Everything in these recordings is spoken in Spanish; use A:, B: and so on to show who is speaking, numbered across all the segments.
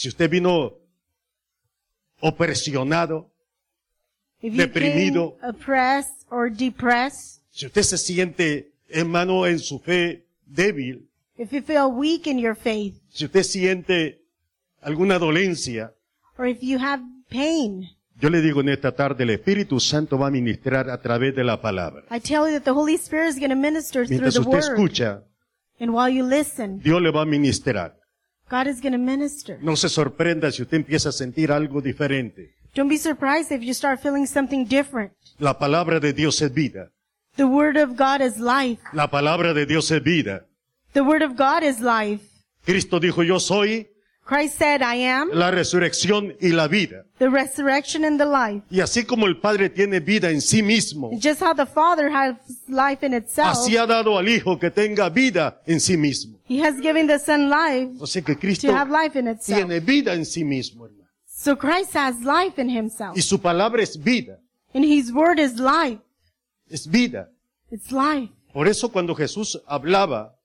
A: Si usted vino opresionado, Deprimido.
B: or depressed,
A: si usted se siente, hermano, en su fe débil,
B: if you feel weak in your faith,
A: si usted siente alguna dolencia,
B: or if you have pain,
A: yo le digo en esta tarde, el Espíritu Santo va a ministrar a través de la palabra.
B: I tell you that the Holy Spirit is going to minister through
A: Mientras
B: the
A: usted
B: Word.
A: escucha,
B: And while you listen,
A: Dios le va a ministrar.
B: God is going to minister.
A: No se sorprenda si usted empieza a sentir algo diferente.
B: Don't be surprised if you start feeling something different.
A: La palabra de Dios es vida.
B: The Word of God is life.
A: La palabra de Dios es vida.
B: The Word of God is life.
A: Cristo dijo, yo soy
B: Christ said, I am
A: la resurrección y la vida.
B: the resurrection and the life.
A: Y así como el Padre tiene vida en sí mismo,
B: Just how the Father has life in itself,
A: así ha dado al Hijo que tenga vida en sí mismo.
B: He has given the Son life
A: O sea que
B: to
A: Cristo
B: have life in itself.
A: tiene vida en sí mismo, hermano.
B: So Christ has life in Himself.
A: Y su palabra es vida.
B: And His Word is life.
A: Es vida.
B: It's life.
A: Por eso cuando Jesús hablaba,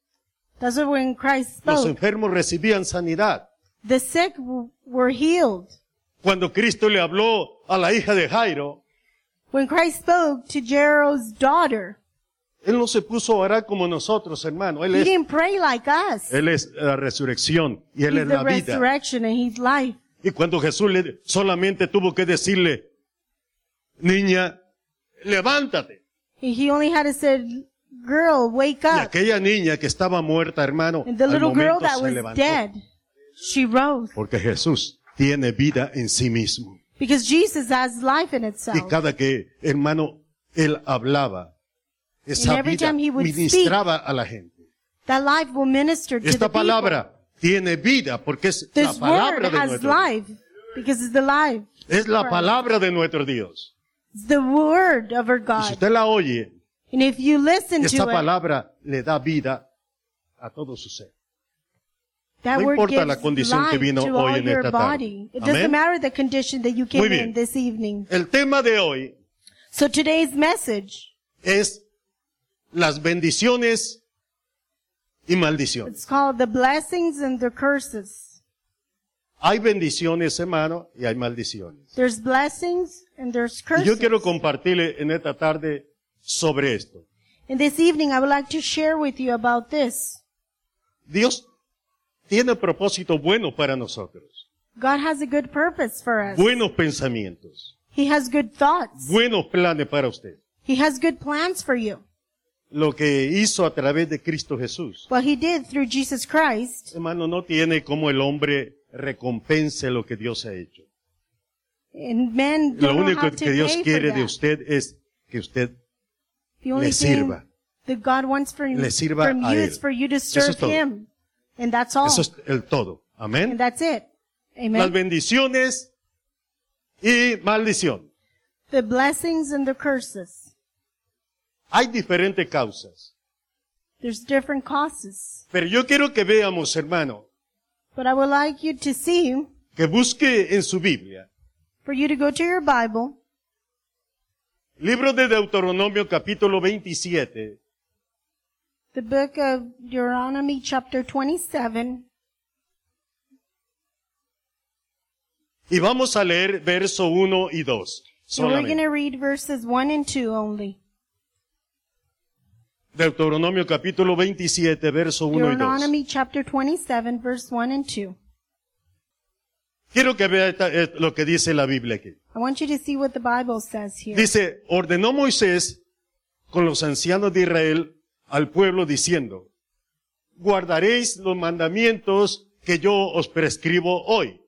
B: That's why when Christ
A: los
B: spoke,
A: enfermos recibían sanidad.
B: The sick were healed.
A: Cuando Cristo le habló a la hija de Jairo,
B: When Christ spoke to Jairus' daughter,
A: Él no se puso a orar como nosotros, hermano. Él
B: He
A: es,
B: didn't pray like us.
A: él es la resurrección y Él
B: He's
A: es la vida.
B: resurrection and He's life.
A: Y cuando Jesús le, solamente tuvo que decirle, niña, levántate.
B: He only had to say, girl, wake
A: Y
B: up.
A: aquella niña que estaba muerta, hermano,
B: And the
A: al
B: little girl
A: momento
B: that
A: se
B: was
A: levantó.
B: dead, she rose.
A: Porque Jesús tiene vida en sí mismo.
B: Because Jesus has life in
A: Y
B: itself.
A: cada que, hermano, Él hablaba, esa
B: And every
A: vida
B: time he would
A: ministraba a la gente.
B: That life will minister to
A: Esta
B: the people.
A: palabra tiene vida porque es la
B: This
A: palabra
B: word
A: de
B: has
A: nuestro Dios.
B: life because it's the life.
A: Es la palabra de nuestro Dios.
B: It's the word of our
A: Y si
B: God.
A: usted la oye,
B: And if you listen
A: esa
B: to it,
A: palabra le da vida a todo su ser.
B: That
A: no importa la condición que vino hoy en esta tarde.
B: body. It
A: Amén.
B: doesn't matter the condition that you came
A: Muy bien.
B: in this evening.
A: El tema de hoy
B: So today's message,
A: es las bendiciones y maldiciones.
B: it's called the blessings and the curses.
A: Hay bendiciones, hermano, y hay maldiciones.
B: There's blessings and there's
A: Y
B: curses.
A: yo quiero compartirle en esta tarde sobre esto.
B: And this evening I would like to share with you about this.
A: Dios tiene propósito bueno para nosotros.
B: God has a good purpose for us.
A: Buenos pensamientos.
B: He has good thoughts.
A: Buenos planes para usted.
B: He has good plans for you.
A: Lo que hizo a través de Cristo Jesús.
B: What he did through Jesus Christ,
A: Hermano, no tiene como el hombre recompense lo que Dios ha hecho.
B: and men
A: Lo único que Dios quiere
B: for
A: de usted es que usted le sirva.
B: that God wants from,
A: Le sirva
B: from
A: a
B: you
A: Él.
B: is for you to
A: Eso es
B: serve
A: todo.
B: Him. And that's all.
A: Eso es el todo.
B: And
A: Amén.
B: that's it.
A: Las
B: Amen.
A: bendiciones y maldición.
B: The blessings and the curses.
A: Hay diferentes causas.
B: There's different causes.
A: Pero yo quiero que veamos, hermano,
B: But I would like you to see,
A: que busque en su Biblia,
B: for you to go to your Bible,
A: libro de Deuteronomio capítulo 27,
B: the book of Deuteronomy chapter 27,
A: y vamos a leer verso 1 y 2.
B: and we're going to read verses 1 and 2 only.
A: Deuteronomio capítulo 27, verso 1 y 2.
B: Deuteronomy chapter 27, verse 1 and 2.
A: Quiero que vea eh, lo que dice la Biblia aquí.
B: I want you to see what the Bible says here.
A: Dice, ordenó Moisés con los ancianos de Israel al pueblo diciendo, guardaréis los mandamientos que yo os prescribo hoy.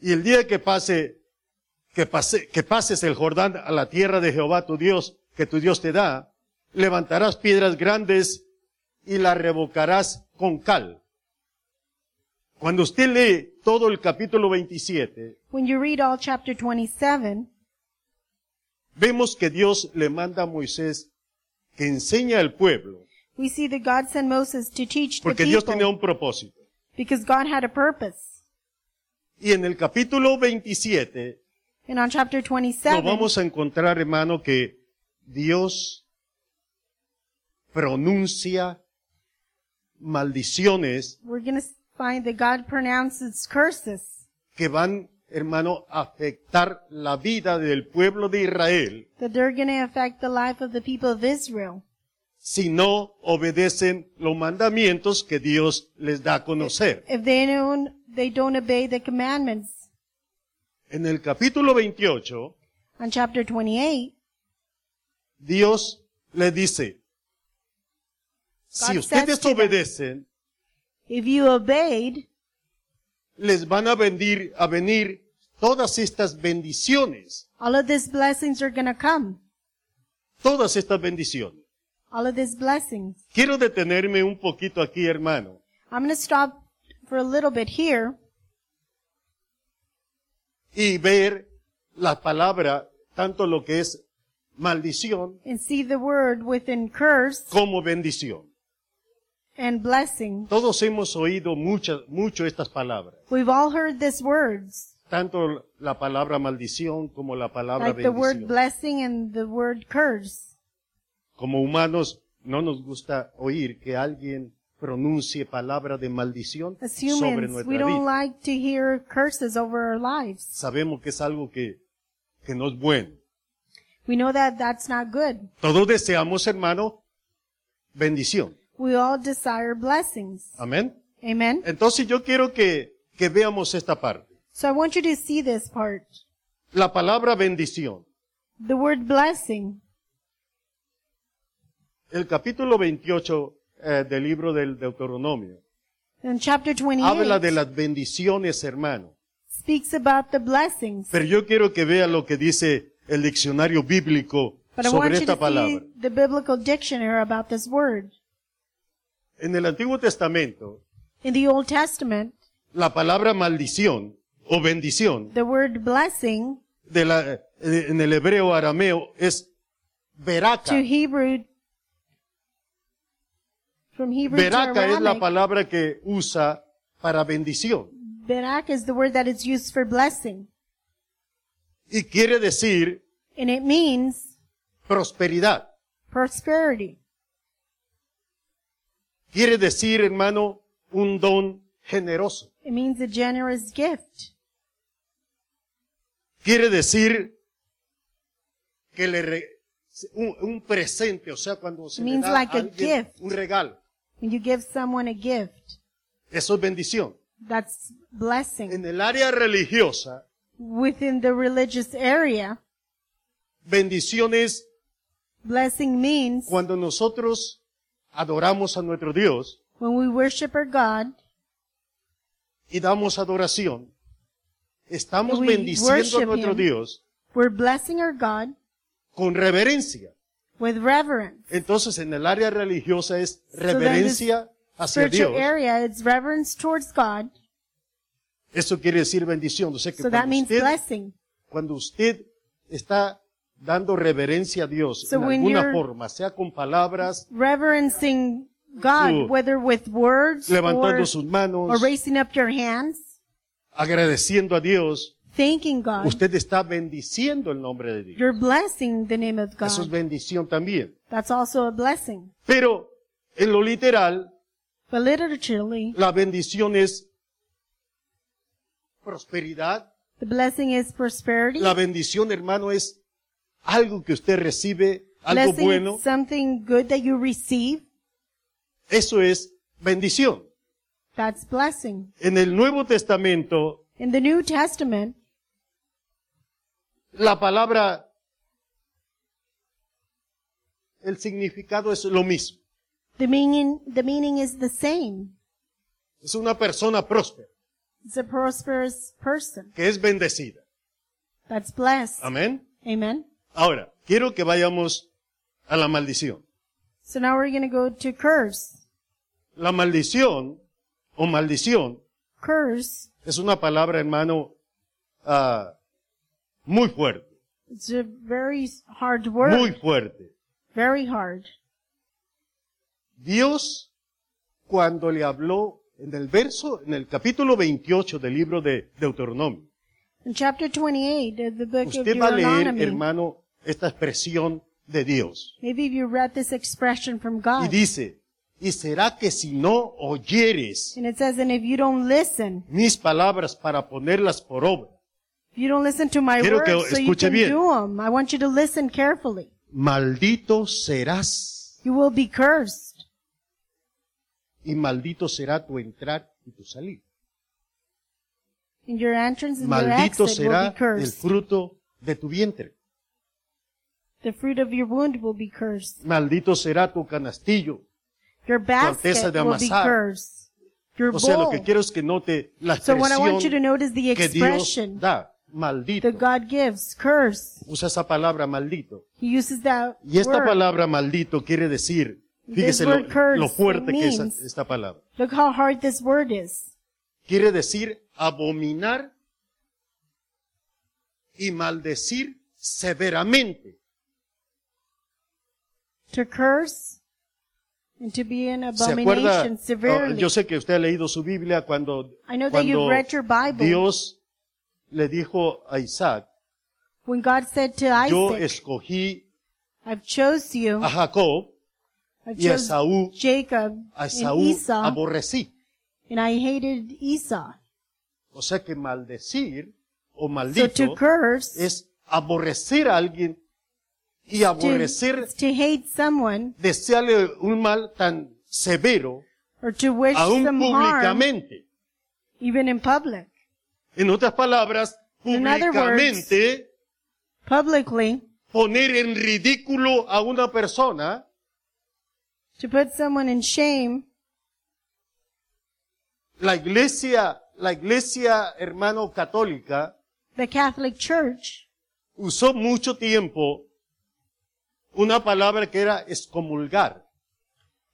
A: Y el día que pase, que pase, que pases el Jordán a la tierra de Jehová tu Dios, que tu Dios te da, levantarás piedras grandes y las revocarás con cal. Cuando usted lee todo el capítulo 27,
B: When you read all chapter 27,
A: vemos que Dios le manda a Moisés que enseñe al pueblo,
B: we see that God sent Moses to teach the
A: porque Dios tenía
B: people
A: un propósito.
B: because God had a purpose.
A: Y en el capítulo 27
B: And on chapter
A: nos
B: 27,
A: vamos a encontrar, hermano, que Dios pronuncia maldiciones
B: we're going to find that God pronounces curses
A: que van, hermano, afectar la vida del pueblo de Israel
B: that they're going to affect the life of the people of Israel
A: si no obedecen los mandamientos que Dios les da a conocer.
B: if they don't they don't obey the commandments.
A: En el capítulo 28,
B: On chapter 28,
A: Dios le dice, si
B: God
A: ustedes
B: says to them,
A: obedecen,
B: if you obeyed,
A: les van a venir, a venir todas estas bendiciones,
B: all of these blessings are to come.
A: todas estas bendiciones.
B: All of these blessings.
A: Quiero detenerme un poquito aquí, hermano,
B: I'm going to stop for a little bit here
A: y ver la palabra, tanto lo que es maldición
B: and see the word within curse
A: como bendición.
B: And blessing.
A: Todos hemos oído muchas, mucho estas palabras,
B: We've all heard these words,
A: tanto la palabra maldición como la palabra
B: like the word
A: bendición.
B: blessing and the word curse.
A: Como humanos no nos gusta oír que alguien pronuncie palabra de maldición
B: As
A: sobre
B: humans, we
A: nuestra
B: don't
A: vida.
B: like to hear curses over our lives.
A: Sabemos que es algo que, que no es bueno.
B: We know that that's not good.
A: Todos deseamos, hermano, bendición.
B: We all desire blessings.
A: Amén.
B: Amen.
A: Entonces yo quiero que, que veamos esta parte.
B: So I want you to see this part.
A: La palabra bendición.
B: The word blessing.
A: El capítulo 28 eh, del libro del Deuteronomio
B: In chapter
A: habla de
B: 28
A: las bendiciones, hermano.
B: speaks about the blessings.
A: Pero yo quiero que vea lo que dice el diccionario bíblico
B: But I
A: sobre
B: want you
A: esta
B: to
A: palabra.
B: see the biblical dictionary about this word.
A: En el Antiguo Testamento,
B: In the Old Testament,
A: la palabra maldición o bendición
B: the word blessing
A: de la, en el hebreo arameo es veraka.
B: to Hebrew, from Hebrew to
A: Veraka es la palabra que usa para bendición.
B: Barak is the word that is used for blessing.
A: Y quiere decir
B: And it means
A: prosperidad.
B: prosperity.
A: Quiere decir, hermano, un don generoso.
B: It means a generous gift.
A: Quiere decir que le re- un, un presente, o sea, cuando se le
B: Means
A: da
B: like
A: a
B: a
A: alguien
B: gift.
A: un regalo.
B: When you give someone a gift,
A: Eso es bendición.
B: that's blessing.
A: En el área religiosa,
B: Within the religious area,
A: bendición es
B: blessing means
A: cuando nosotros adoramos a nuestro Dios
B: when we worship our God,
A: y damos adoración, estamos
B: We
A: bendiciendo a
B: worship
A: nuestro
B: Him.
A: Dios
B: we're blessing our God
A: con reverencia.
B: with reverence.
A: Entonces, en el área religiosa es
B: then
A: reverencia hacia
B: Spiritual
A: Dios.
B: area, it's reverence towards God.
A: Eso quiere decir bendición. O sea que
B: So that
A: cuando
B: means
A: usted,
B: blessing.
A: cuando usted está dando reverencia a Dios
B: So
A: en alguna forma, sea con palabras,
B: Reverencing God, whether with words
A: levantando
B: or,
A: sus
B: or
A: manos,
B: raising up your hands,
A: agradeciendo a Dios,
B: thanking God,
A: usted está bendiciendo el nombre de Dios.
B: you're blessing the name of
A: Eso es
B: God.
A: bendición también.
B: That's also a blessing.
A: Pero en lo literal,
B: But literally,
A: la bendición es prosperidad.
B: the blessing is prosperity.
A: La bendición, hermano, es algo que usted recibe, algo
B: Blessing
A: bueno.
B: something good that you receive.
A: Eso es bendición.
B: That's blessing.
A: En el Nuevo Testamento,
B: In the New Testament,
A: la palabra, el significado es lo mismo.
B: the meaning, the meaning is the same.
A: Es una persona próspera,
B: It's a prosperous person.
A: que es bendecida.
B: That's blessed.
A: Amén.
B: Amen.
A: Ahora, quiero que vayamos a la maldición.
B: So now we're going to go to curse.
A: La maldición o maldición
B: Curse,
A: es una palabra, hermano, ah, muy fuerte,
B: it's a very hard word.
A: muy fuerte.
B: Very hard.
A: Dios, cuando le habló en el verso, en el capítulo 28 del libro de Deuteronomio,
B: In chapter 28 of the book of
A: usted va a leer, hermano, esta expresión de Dios.
B: maybe you read this expression from
A: Y
B: God,
A: dice, y será que si no oyeres
B: And it says, and if you don't listen,
A: mis palabras para ponerlas por obra,
B: if you don't listen to my
A: Quiero que
B: words so you
A: escuche
B: can
A: bien.
B: do them, I want you to listen carefully.
A: maldito serás
B: You will be cursed.
A: y maldito será tu entrar y tu salir.
B: And your entrance and your
A: Maldito
B: exit will
A: será
B: be
A: el
B: cursed.
A: fruto de tu vientre.
B: The fruit of your wound will be cursed.
A: Maldito será tu canastillo.
B: Your basket
A: de
B: will be cursed. Your
A: O sea, lo que
B: bowl.
A: quiero es que note la
B: So what I want you to
A: expresión
B: note is the
A: que Dios
B: expression
A: da. Maldito.
B: that God gives, curse.
A: Usa esa palabra maldito.
B: He uses that
A: Y esta
B: word.
A: palabra maldito quiere decir, fíjese lo, lo fuerte que es esta palabra.
B: Look how hard this word is.
A: Quiere decir abominar y maldecir severamente.
B: To curse and to be an
A: ¿Se acuerda?
B: abomination
A: Oh,
B: severely.
A: yo sé que usted ha leído su Biblia cuando,
B: I know that you've
A: cuando
B: read your Bible.
A: Dios le dijo a Isaac,
B: When God said to
A: yo
B: Isaac,
A: escogí
B: I've chose you,
A: a Jacob
B: I've
A: y a Esaú,
B: Jacob
A: a Esaú
B: Esau,
A: aborrecí.
B: and I hated Esau.
A: O sea que maldecir o
B: So
A: maldito
B: to curse,
A: es aborrecer a alguien y
B: to,
A: aborrecer,
B: to hate someone,
A: desearle un mal tan severo,
B: or to wish
A: aún
B: harm,
A: públicamente.
B: even in public.
A: En otras palabras, públicamente
B: Publicly,
A: poner en ridículo a una persona
B: to put someone in shame,
A: la iglesia, la iglesia hermano católica
B: the Catholic Church
A: usó mucho tiempo una palabra que era excomulgar.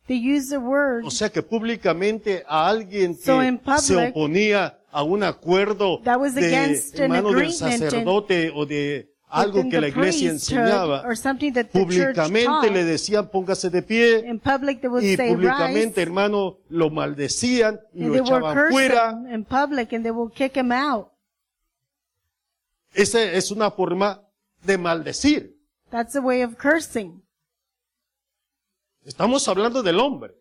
B: they use the word
A: O sea que públicamente a alguien que
B: So public,
A: se oponía a un acuerdo
B: That was
A: de hermano del sacerdote o de algo que la iglesia enseñaba,
B: or something that the church
A: públicamente le decían póngase de pie y públicamente hermano lo maldecían y lo echaban fuera.
B: him in public, and they will kick him out.
A: Esa es una forma de maldecir.
B: That's a way of cursing.
A: Estamos hablando del hombre.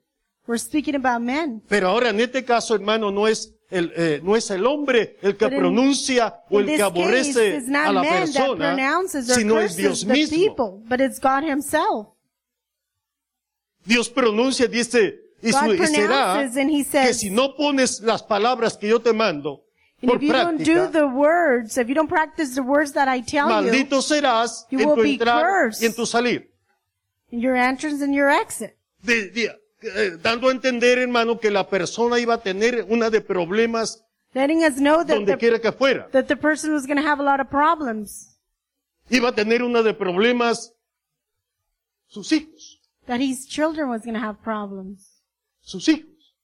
B: We're speaking about men.
A: Pero ahora en este caso, hermano, no es el, eh, no es el hombre el que
B: But in-
A: pronuncia o el que
B: case,
A: aborrece
B: it's
A: a
B: not
A: la persona,
B: pronounces or
A: sino es Dios
B: curses the
A: mismo.
B: people, but it's God himself.
A: Dios pronuncia, dice, y, su- y será
B: pronounces and he
A: que
B: says,
A: si no pones las palabras que yo te mando
B: and
A: por
B: if you don't do
A: práctica,
B: the words, if you don't practice the words that I tell you,
A: maldito serás
B: you
A: en
B: will
A: tu
B: be
A: entrar
B: cursed.
A: y en tu salir.
B: in your entrance and your exit.
A: De- de- eh, dando a entender, hermano, que la persona iba a tener una de problemas
B: Letting us know that
A: donde
B: the,
A: quiera que fuera.
B: that the person was going to have a lot of problems.
A: Iba a tener una de problemas sus hijos.
B: That his children was going to have problems.
A: sus hijos.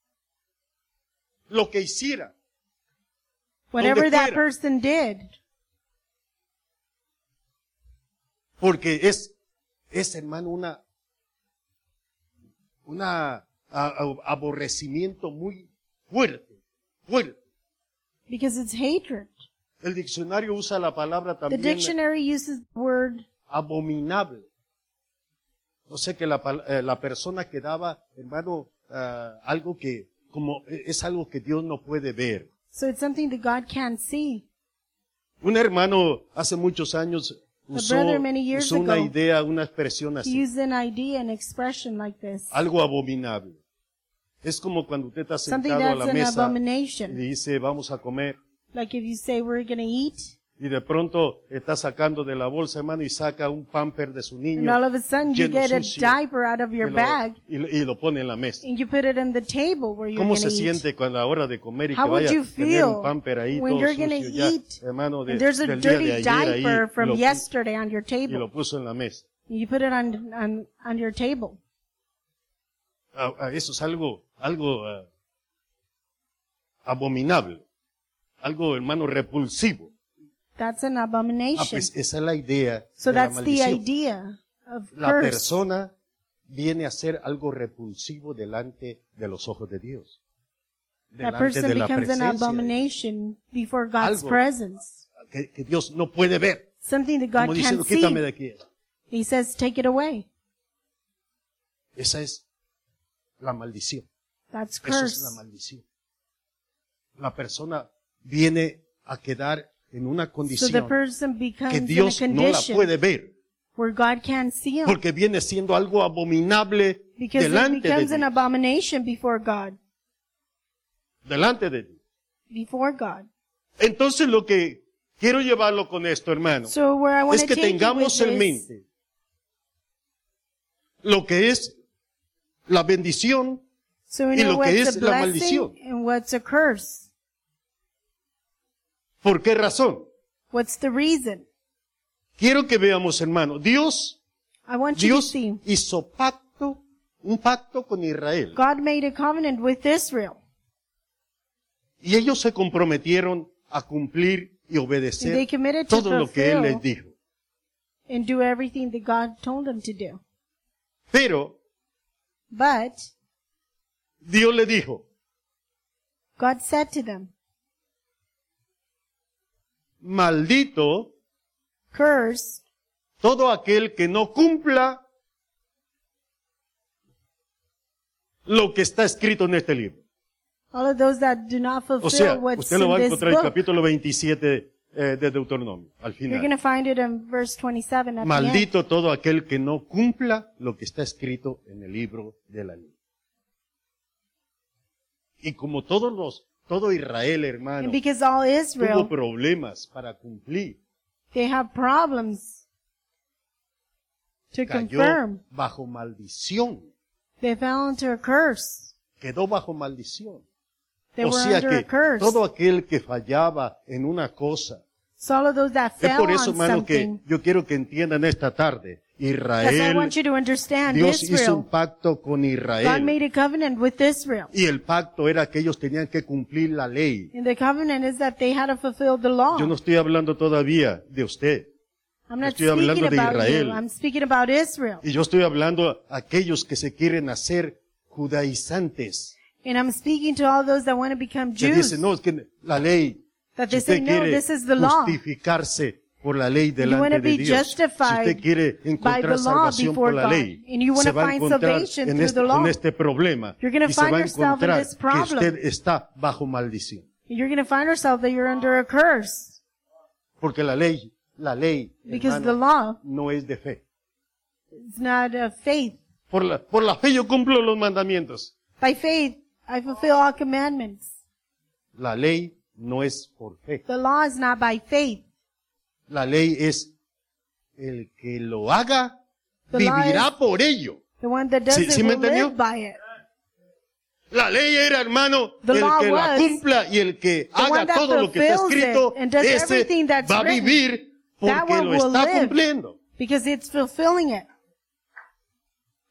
A: Lo que hiciera.
B: Whatever that
A: fuera.
B: person did.
A: Porque es, es hermano una, una a- a- aborrecimiento muy fuerte, fuerte.
B: Because it's hatred.
A: El diccionario usa la palabra
B: The
A: también
B: dictionary uses the word
A: abominable. O sea que la, eh, la persona que daba, hermano, ah, algo que, como, es algo que Dios no puede ver.
B: So it's something that God can't see.
A: Un hermano hace muchos años usó,
B: brother many years
A: usó una
B: ago,
A: idea, una expresión así.
B: used an idea, an expression like this.
A: algo abominable. Es como cuando usted está sentado a la mesa y dice, vamos a comer.
B: Like if you say we're to eat,
A: Y de pronto está sacando de la bolsa, hermano, y saca un pamper de su
B: and
A: niño.
B: all of a sudden you get a diaper out of
A: y
B: your
A: lo-
B: bag,
A: y, lo, y lo pone en la mesa.
B: and you put it on the table where you're
A: ¿Cómo se
B: eat.
A: siente cuando a la hora de comer y que
B: How would
A: vaya
B: you
A: a tener un pamper ahí
B: when
A: todo sucio ya,
B: eat
A: hermano, de,
B: And there's a
A: del día de
B: dirty
A: ayer ahí,
B: diaper
A: y
B: from
A: lo,
B: yesterday on your
A: y
B: table.
A: lo puso en la mesa.
B: And you put it on, on, on your table.
A: Ah, ah, eso es algo, algo ah, abominable. Algo, hermano, repulsivo.
B: That's an
A: Ah,
B: abomination.
A: pues esa es la idea
B: so
A: de la
B: that's the
A: maldición.
B: idea of
A: La
B: curse.
A: persona viene a ser algo repulsivo delante de los ojos de Dios.
B: That
A: Delante
B: person
A: de la
B: becomes an
A: de-
B: abomination before God's
A: Algo.
B: presence.
A: que, que Dios no puede ver.
B: Something that God
A: Como diciendo,
B: can't
A: quítame de
B: see.
A: aquí.
B: He says, take it away.
A: Esa es la maldición.
B: That's
A: Eso es
B: curse.
A: la maldición. La persona viene a quedar en una
B: So the
A: condición
B: person becomes
A: que
B: in a
A: Dios no la
B: condition
A: puede ver,
B: where God can't see him
A: porque viene siendo algo abominable
B: because it
A: delante de
B: becomes an
A: Dios.
B: abomination before God.
A: Delante de Dios.
B: Before God.
A: Entonces lo que quiero llevarlo con esto, hermano,
B: So where I want
A: es
B: to
A: que tengamos en mente lo que es la bendición
B: so
A: y lo que es la maldición.
B: and what's a curse.
A: ¿Por qué razón?
B: What's the reason?
A: Quiero que veamos, hermano, Dios,
B: I want you to
A: Dios
B: see.
A: hizo pacto, un pacto con Israel.
B: God made a covenant with Israel.
A: Y ellos se comprometieron a cumplir y
B: And they
A: obedecer
B: committed to
A: todo lo que Él les dijo.
B: and do everything that God told them to do.
A: Pero
B: But
A: Dios le dijo,
B: God said to them,
A: maldito
B: curse
A: todo aquel que no cumpla lo que está escrito en este libro.
B: all of those that do not fulfill
A: O sea,
B: what's
A: usted lo va a encontrar en el capítulo 27 eh, de Deuteronomio, al
B: You're
A: final.
B: to find it in verse 27 at the end.
A: Maldito todo aquel que no cumpla lo que está escrito en el libro de la ley. Y como todos los, todo Israel, hermano,
B: And because all
A: tuvo
B: Israel,
A: problemas para cumplir,
B: they have problems to
A: cayó
B: confirm.
A: bajo maldición,
B: They fell into a curse.
A: quedó bajo maldición.
B: They
A: o
B: were
A: sea
B: under a
A: que
B: curse.
A: todo aquel que fallaba en una cosa,
B: So all of those that
A: es
B: fell
A: por eso,
B: on
A: hermano, que
B: something.
A: yo quiero que entiendan esta tarde,
B: Why I
A: Israel,
B: want you to understand
A: Dios hizo un
B: Israel.
A: pacto con
B: God
A: Israel.
B: made a covenant with Israel.
A: Y el pacto era que ellos tenían que cumplir la ley.
B: And the covenant is that they had to fulfill the law.
A: Yo no estoy hablando todavía de usted.
B: I'm not
A: estoy hablando
B: speaking
A: de
B: about
A: Israel.
B: you. I'm speaking about Israel.
A: Y yo estoy hablando a aquellos que se quieren hacer judaizantes.
B: And I'm speaking to all those that want to become
A: Que
B: Jews.
A: dicen, no, es que la ley,
B: That
A: si
B: they say, no,
A: quiere
B: this is the law.
A: justificarse por la ley delante de Dios, si usted quiere
B: by
A: encontrar salvación por la ley, se va a encontrar en este,
B: the law.
A: con este problema.
B: Gonna
A: Y se va a encontrar que usted está bajo maldición.
B: You're going to find yourself that you're under a curse.
A: Porque la ley, la ley,
B: Because
A: hermano,
B: the law
A: no es de fe.
B: is not a faith.
A: Por la, por la fe yo cumplo los mandamientos.
B: By faith, I fulfill all commandments.
A: La ley no es por fe.
B: The law is not by faith.
A: La ley es el que lo haga, vivirá por ello.
B: The one that does
A: Sí- sí me entendió? La ley era, hermano,
B: The
A: el que la cumpla y el que haga todo lo que está escrito, ese va a vivir porque lo está cumpliendo.
B: Because it's fulfilling it.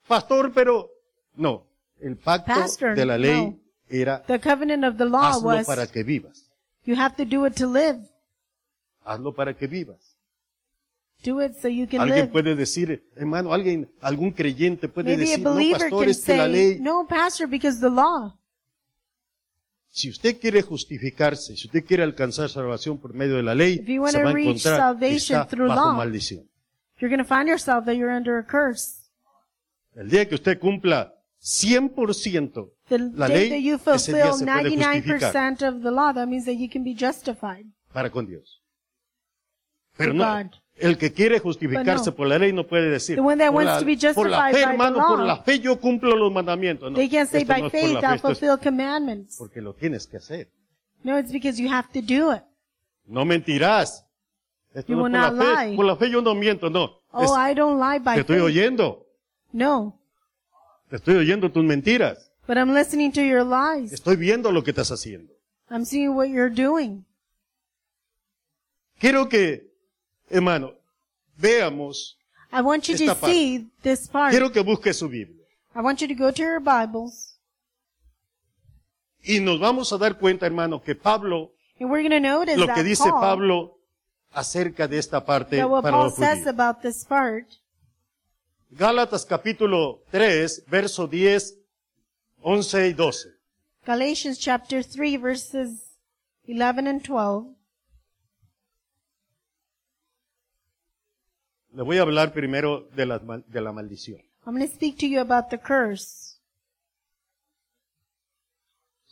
A: Pastor, pero no. El pacto
B: Pastor,
A: de la ley
B: no.
A: era
B: The covenant of the law
A: hazlo
B: was
A: para que vivas.
B: you have to do it to live.
A: Hazlo para que vivas.
B: Do it so you can
A: Alguien
B: live.
A: puede decir, hermano, alguien, algún creyente puede
B: Maybe a
A: decir, no, pastor,
B: can
A: es que la ley,
B: no, pastor, because the law.
A: si usted quiere justificarse, si usted quiere alcanzar salvación por medio de la ley,
B: If you wanna
A: se va a encontrar que está bajo
B: law.
A: maldición.
B: You're going to find yourself that you're under a curse.
A: El día que usted cumpla 100%
B: The
A: la ley, ese día se puede justificar
B: 99% of the law, that means that you can be justified.
A: para con Dios. Pero no, el que quiere justificarse
B: no.
A: por la ley no puede decir,
B: The one that
A: por,
B: wants
A: la,
B: to be
A: por la
B: justified
A: fe, hermano,
B: law.
A: por la fe yo cumplo los mandamientos. No,
B: They can't say by
A: no
B: faith
A: es
B: fulfill commandments.
A: porque lo tienes que hacer.
B: No, it's because you have to do it.
A: No mentirás. Esto
B: You
A: no
B: will
A: por
B: not
A: la fe.
B: lie.
A: Por la fe yo no miento, no.
B: Oh,
A: Es-
B: I don't lie
A: te
B: by
A: estoy
B: faith.
A: oyendo.
B: No,
A: Te estoy oyendo tus mentiras.
B: but I'm listening to your lies.
A: Estoy viendo lo que estás haciendo.
B: I'm seeing what you're doing.
A: Quiero que, hermano, veamos.
B: I want you to
A: Esta parte.
B: see this part.
A: Quiero que busque su Biblia.
B: I want you to go to your Bibles,
A: Y nos vamos a dar cuenta, hermano, que Pablo,
B: and we're going to notice
A: lo
B: that
A: que dice
B: Paul,
A: Pablo acerca de esta parte
B: that what
A: para
B: Paul
A: los
B: says
A: judíos.
B: about this part,
A: Gálatas capítulo 3, verso 10, 11 y 12.
B: Galatians chapter 3 verses 11 and 12.
A: Le voy a hablar primero de la, de la maldición.
B: I'm going to speak to you about the curse.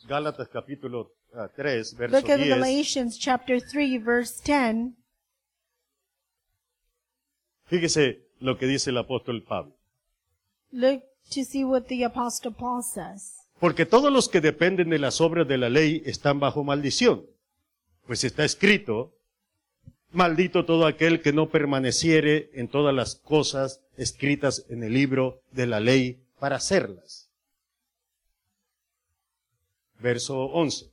A: Gálatas capítulo ah, 3, verso
B: Look at
A: 10.
B: Galatians chapter 3 verse 10.
A: Fíjese lo que dice el apóstol Pablo.
B: Look to see what the apostle Paul says.
A: Porque todos los que dependen de las obras de la ley están bajo maldición. Pues está escrito, maldito todo aquel que no permaneciere en todas las cosas escritas en el libro de la ley para hacerlas. Verso 11.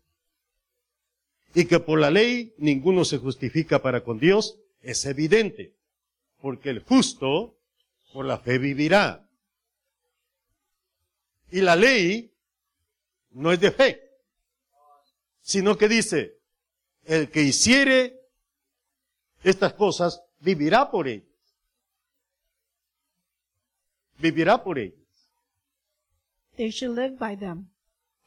A: Y que por la ley ninguno se justifica para con Dios es evidente, porque el justo por la fe vivirá. Y la ley no es de fe, sino que dice, el que hiciere estas cosas vivirá por ellas. Vivirá por ellas.
B: They should live by them.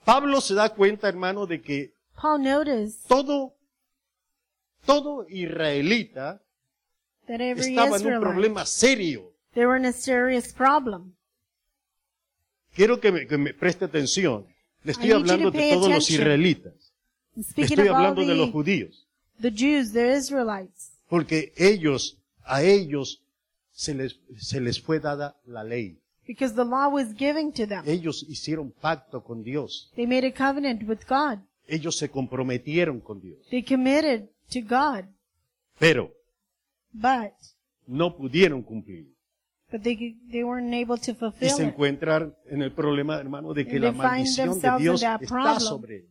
A: Pablo se da cuenta, hermano, de que
B: Paul noticed
A: todo, todo israelita
B: that every
A: estaba en un problema serio.
B: they were in a serious problem.
A: Quiero que me, que me preste atención. Le estoy
B: I
A: hablando de todos los
B: attention.
A: israelitas.
B: I'm speaking
A: Estoy hablando de los
B: the,
A: judíos.
B: the Jews, the Israelites.
A: Porque ellos, a ellos, se les, se les fue dada la ley.
B: Because the law was given to them.
A: Ellos hicieron pacto con Dios.
B: They made a covenant with God.
A: Ellos se comprometieron con Dios.
B: They committed to God.
A: Pero
B: But,
A: no pudieron cumplir.
B: but they, they weren't able to
A: Y
B: fulfill
A: se
B: it.
A: encuentran en el problema, hermano, de que la maldición de Dios está sobre ellos.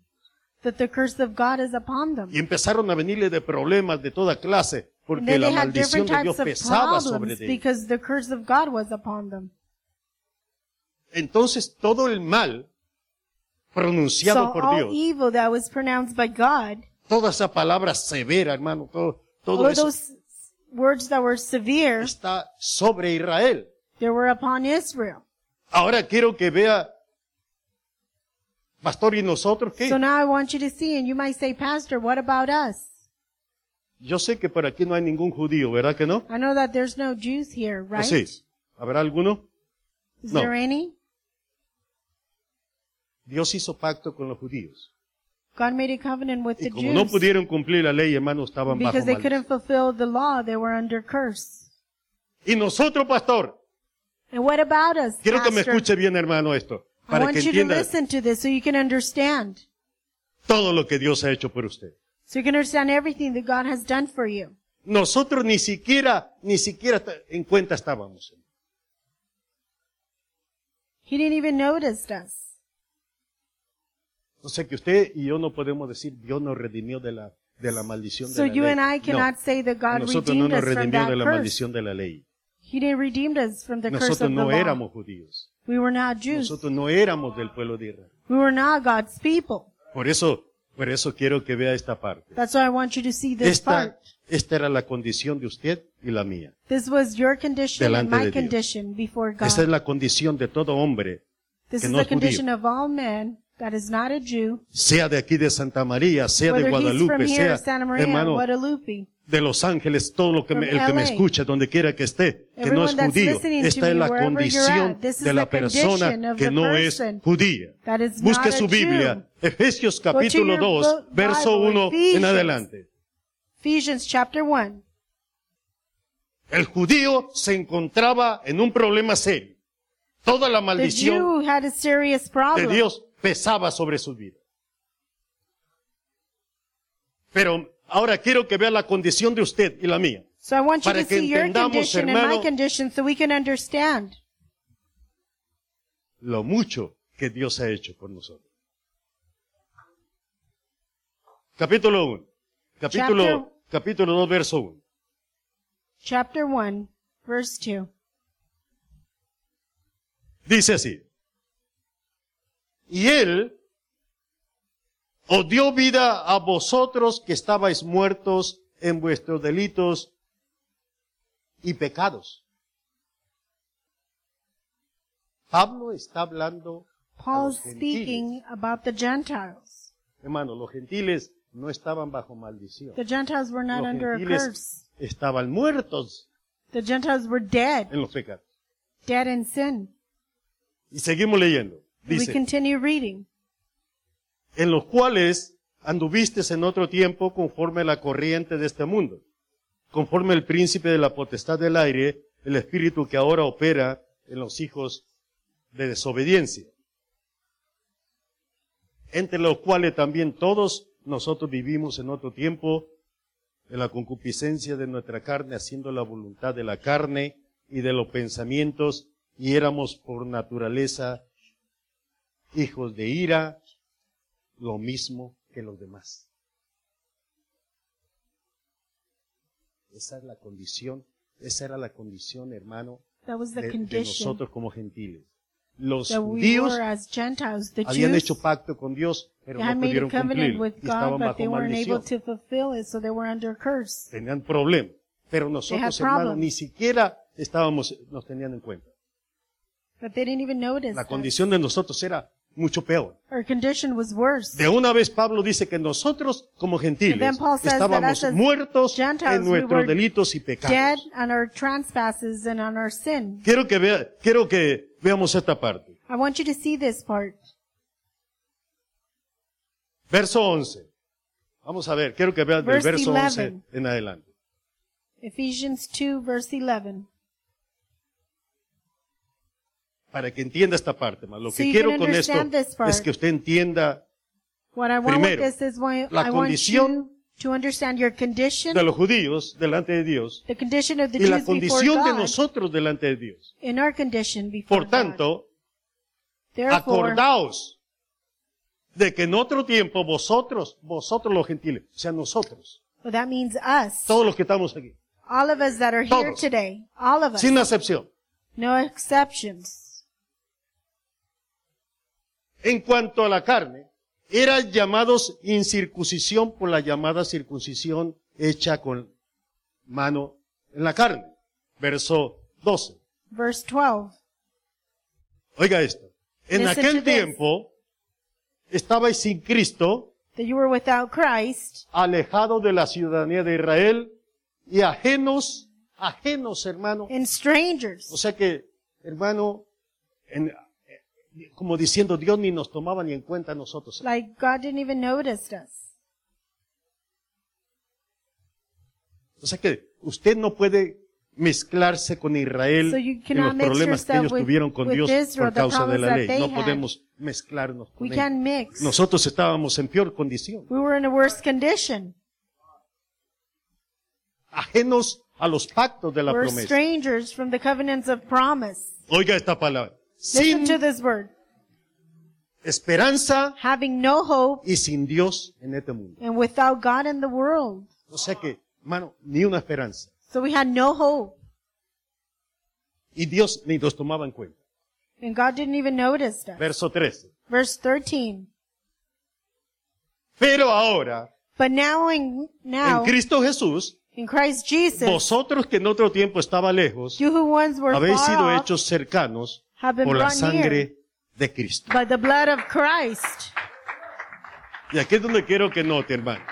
B: That the curse of God is upon them.
A: Y empezaron a venirle de problemas de toda clase,
B: And
A: porque la maldición de Dios pesaba sobre ellos.
B: because the curse of God was upon them.
A: Entonces todo el mal pronunciado
B: So
A: por
B: all
A: Dios,
B: evil that was pronounced by God,
A: toda esa palabra severa, hermano, todo, todo eso
B: those words that were severe,
A: está sobre Israel.
B: they were upon Israel.
A: Ahora quiero que vea, pastor, ¿y nosotros qué?
B: So now I want you to see, and you might say, Pastor, what about us?
A: Yo sé que por aquí no hay ningún judío, ¿verdad que no?
B: I know that there's no Jews here,
A: ¿O
B: right?
A: sí? ¿Habrá alguno?
B: Is
A: No.
B: there any?
A: Dios hizo pacto con los judíos.
B: God made a covenant with
A: Y
B: the
A: como no
B: Jews.
A: pudieron cumplir la ley, hermano, estaban bajo
B: Because they
A: maldición.
B: couldn't fulfill the law, they were under curse.
A: Y nosotros, pastor,
B: And what about us,
A: quiero que me
B: Pastor?
A: escuche bien, hermano, esto,
B: I
A: para
B: want
A: que
B: you to
A: entienda
B: listen to this so you can understand.
A: todo lo que Dios ha hecho por usted.
B: So you can understand everything that God has done for you.
A: Nosotros ni siquiera, ni siquiera en cuenta estábamos.
B: He didn't even notice us.
A: O sea que usted y yo no podemos decir Dios nos redimió de la, de la maldición
B: So
A: de la
B: you
A: ley.
B: and I cannot
A: no,
B: say that God
A: nosotros no
B: redeemed
A: nos
B: us from
A: redimió
B: that
A: de la
B: curse.
A: maldición de la ley.
B: He didn't redeem us from the curse
A: Nosotros
B: of the
A: no
B: law.
A: éramos judíos.
B: We were not Jews.
A: Nosotros no éramos del pueblo de Israel.
B: We were not God's people.
A: Por eso, por eso quiero que vea esta parte.
B: That's why I want you to see this
A: Esta,
B: part.
A: esta era la condición de usted y la mía.
B: This was your condition and my
A: de
B: condition before God.
A: Esta es la condición de todo hombre,
B: This
A: que
B: is
A: no
B: the
A: es judío.
B: condition of all men that is not a Jew,
A: sea de aquí de Santa María, sea de
B: whether he's from
A: Guadalupe,
B: here,
A: sea,
B: Santa Maria,
A: hermano,
B: Guadalupe.
A: De Los Ángeles, todo lo que me- el que me escucha, donde quiera que esté, que no es judío. Esta es la condición de la persona que no es judía. Busque su Biblia. Efesios capítulo
B: your
A: 2,
B: book,
A: verso
B: Bible,
A: 1 en adelante.
B: Ephesians chapter 1.
A: El judío se encontraba en un problema serio. Toda la maldición de. Dios pesaba sobre su vida. Pero ahora quiero que vea la condición de usted y la mía.
B: So I want you
A: Para
B: to
A: que
B: see your
A: entendamos,
B: condition and my
A: hermano,
B: condition so we can understand
A: Lo mucho que Dios ha hecho por nosotros. Capítulo 1. Capítulo,
B: Chapter-
A: capítulo 2, verso 1.
B: chapter 1, verse 2.
A: Dice así. Y Él os dio vida a vosotros que estabais muertos en vuestros delitos y pecados. Pablo está hablando, gentiles.
B: speaking about the Gentiles.
A: hermano, los gentiles no estaban bajo maldición.
B: The Gentiles were not
A: Los
B: under a curse.
A: estaban muertos
B: The Gentiles were dead,
A: en los pecados.
B: dead in sin.
A: Y seguimos leyendo.
B: We
A: Dice,
B: continue reading.
A: En los cuales anduviste en otro tiempo conforme a la corriente de este mundo, conforme el príncipe de la potestad del aire, el espíritu que ahora opera en los hijos de desobediencia, entre los cuales también todos nosotros vivimos en otro tiempo en la concupiscencia de nuestra carne, haciendo la voluntad de la carne y de los pensamientos, y éramos por naturaleza hijos de ira, lo mismo que los demás. Esa es la condición, esa era la condición, hermano,
B: That was the
A: de, de nosotros como gentiles. Los
B: we
A: judíos.
B: The
A: habían hecho pacto con Dios, pero no pudieron
B: covenant
A: cumplir estaban
B: God, but they
A: bajo
B: weren't able
A: maldición.
B: to fulfill it, so they were under curse.
A: Tenían problemas. Pero nosotros, hermanos, ni siquiera estábamos, nos tenían en cuenta.
B: But they didn't even notice
A: La
B: that.
A: condición de nosotros era mucho peor.
B: Condition was worse.
A: De una vez Pablo dice que nosotros como gentiles estábamos muertos
B: Gentiles,
A: en nuestros delitos y
B: Dead
A: pecados.
B: on our trespasses and on our sin.
A: Quiero que vea, quiero que veamos esta parte.
B: I want you to see this part.
A: Verso 11. Vamos a ver, quiero que vean del
B: Verse
A: verso 11
B: 11.
A: en adelante.
B: Ephesians 2 verse 11.
A: Para que entienda esta parte, más. Lo
B: So
A: que quiero con esto es que usted entienda Primero, la
B: I
A: condición
B: you to understand your condition,
A: de los judíos delante de Dios
B: the condition of the
A: y la
B: Jews before
A: condición de
B: God,
A: nosotros delante de Dios.
B: in our condition before
A: Por tanto,
B: God.
A: Acordaos de que en otro tiempo vosotros, vosotros los gentiles, o sea, nosotros,
B: well, that means us,
A: todos los que estamos aquí,
B: all of us that are here
A: Todos.
B: today, all of us,
A: sin excepción,
B: no exceptions.
A: En cuanto a la carne, eran llamados incircuncisión por la llamada circuncisión hecha con mano en la carne. Verso 12.
B: Verse 12.
A: Oiga esto. En
B: Listen
A: aquel tiempo estabais sin Cristo,
B: That you were without Christ,
A: alejados de la ciudadanía de Israel y ajenos, ajenos, hermano.
B: and strangers.
A: O sea que, hermano, en- como diciendo, Dios ni nos tomaba ni en cuenta a nosotros.
B: Like God didn't even notice us.
A: O sea que usted no puede mezclarse con Israel
B: So
A: en los problemas que ellos
B: with-
A: tuvieron con Dios
B: Israel,
A: por causa de la ley. No
B: had.
A: podemos mezclarnos con
B: We
A: ellos. Nosotros estábamos en peor condición,
B: We were in a worse condition.
A: ajenos a los pactos de la
B: We're
A: promesa.
B: strangers from the covenants of promise.
A: Oiga esta palabra.
B: Listen
A: Sin
B: to this word.
A: esperanza
B: Having no hope
A: y sin Dios en este mundo.
B: and without God in the world.
A: O sea que, hermano, ni una esperanza.
B: So we had no hope.
A: Y Dios ni nos tomaba en cuenta.
B: And God didn't even notice us.
A: Verso 13.
B: Verse 13.
A: Pero ahora,
B: But now in, now,
A: en Cristo Jesús,
B: in Christ Jesus,
A: vosotros que en otro tiempo estaba lejos,
B: you who once were
A: habéis
B: far
A: sido
B: off
A: hechos cercanos
B: have been
A: por la
B: brought near
A: sangre de Cristo.
B: by the blood of Christ.
A: Y aquí es donde quiero que note, hermano.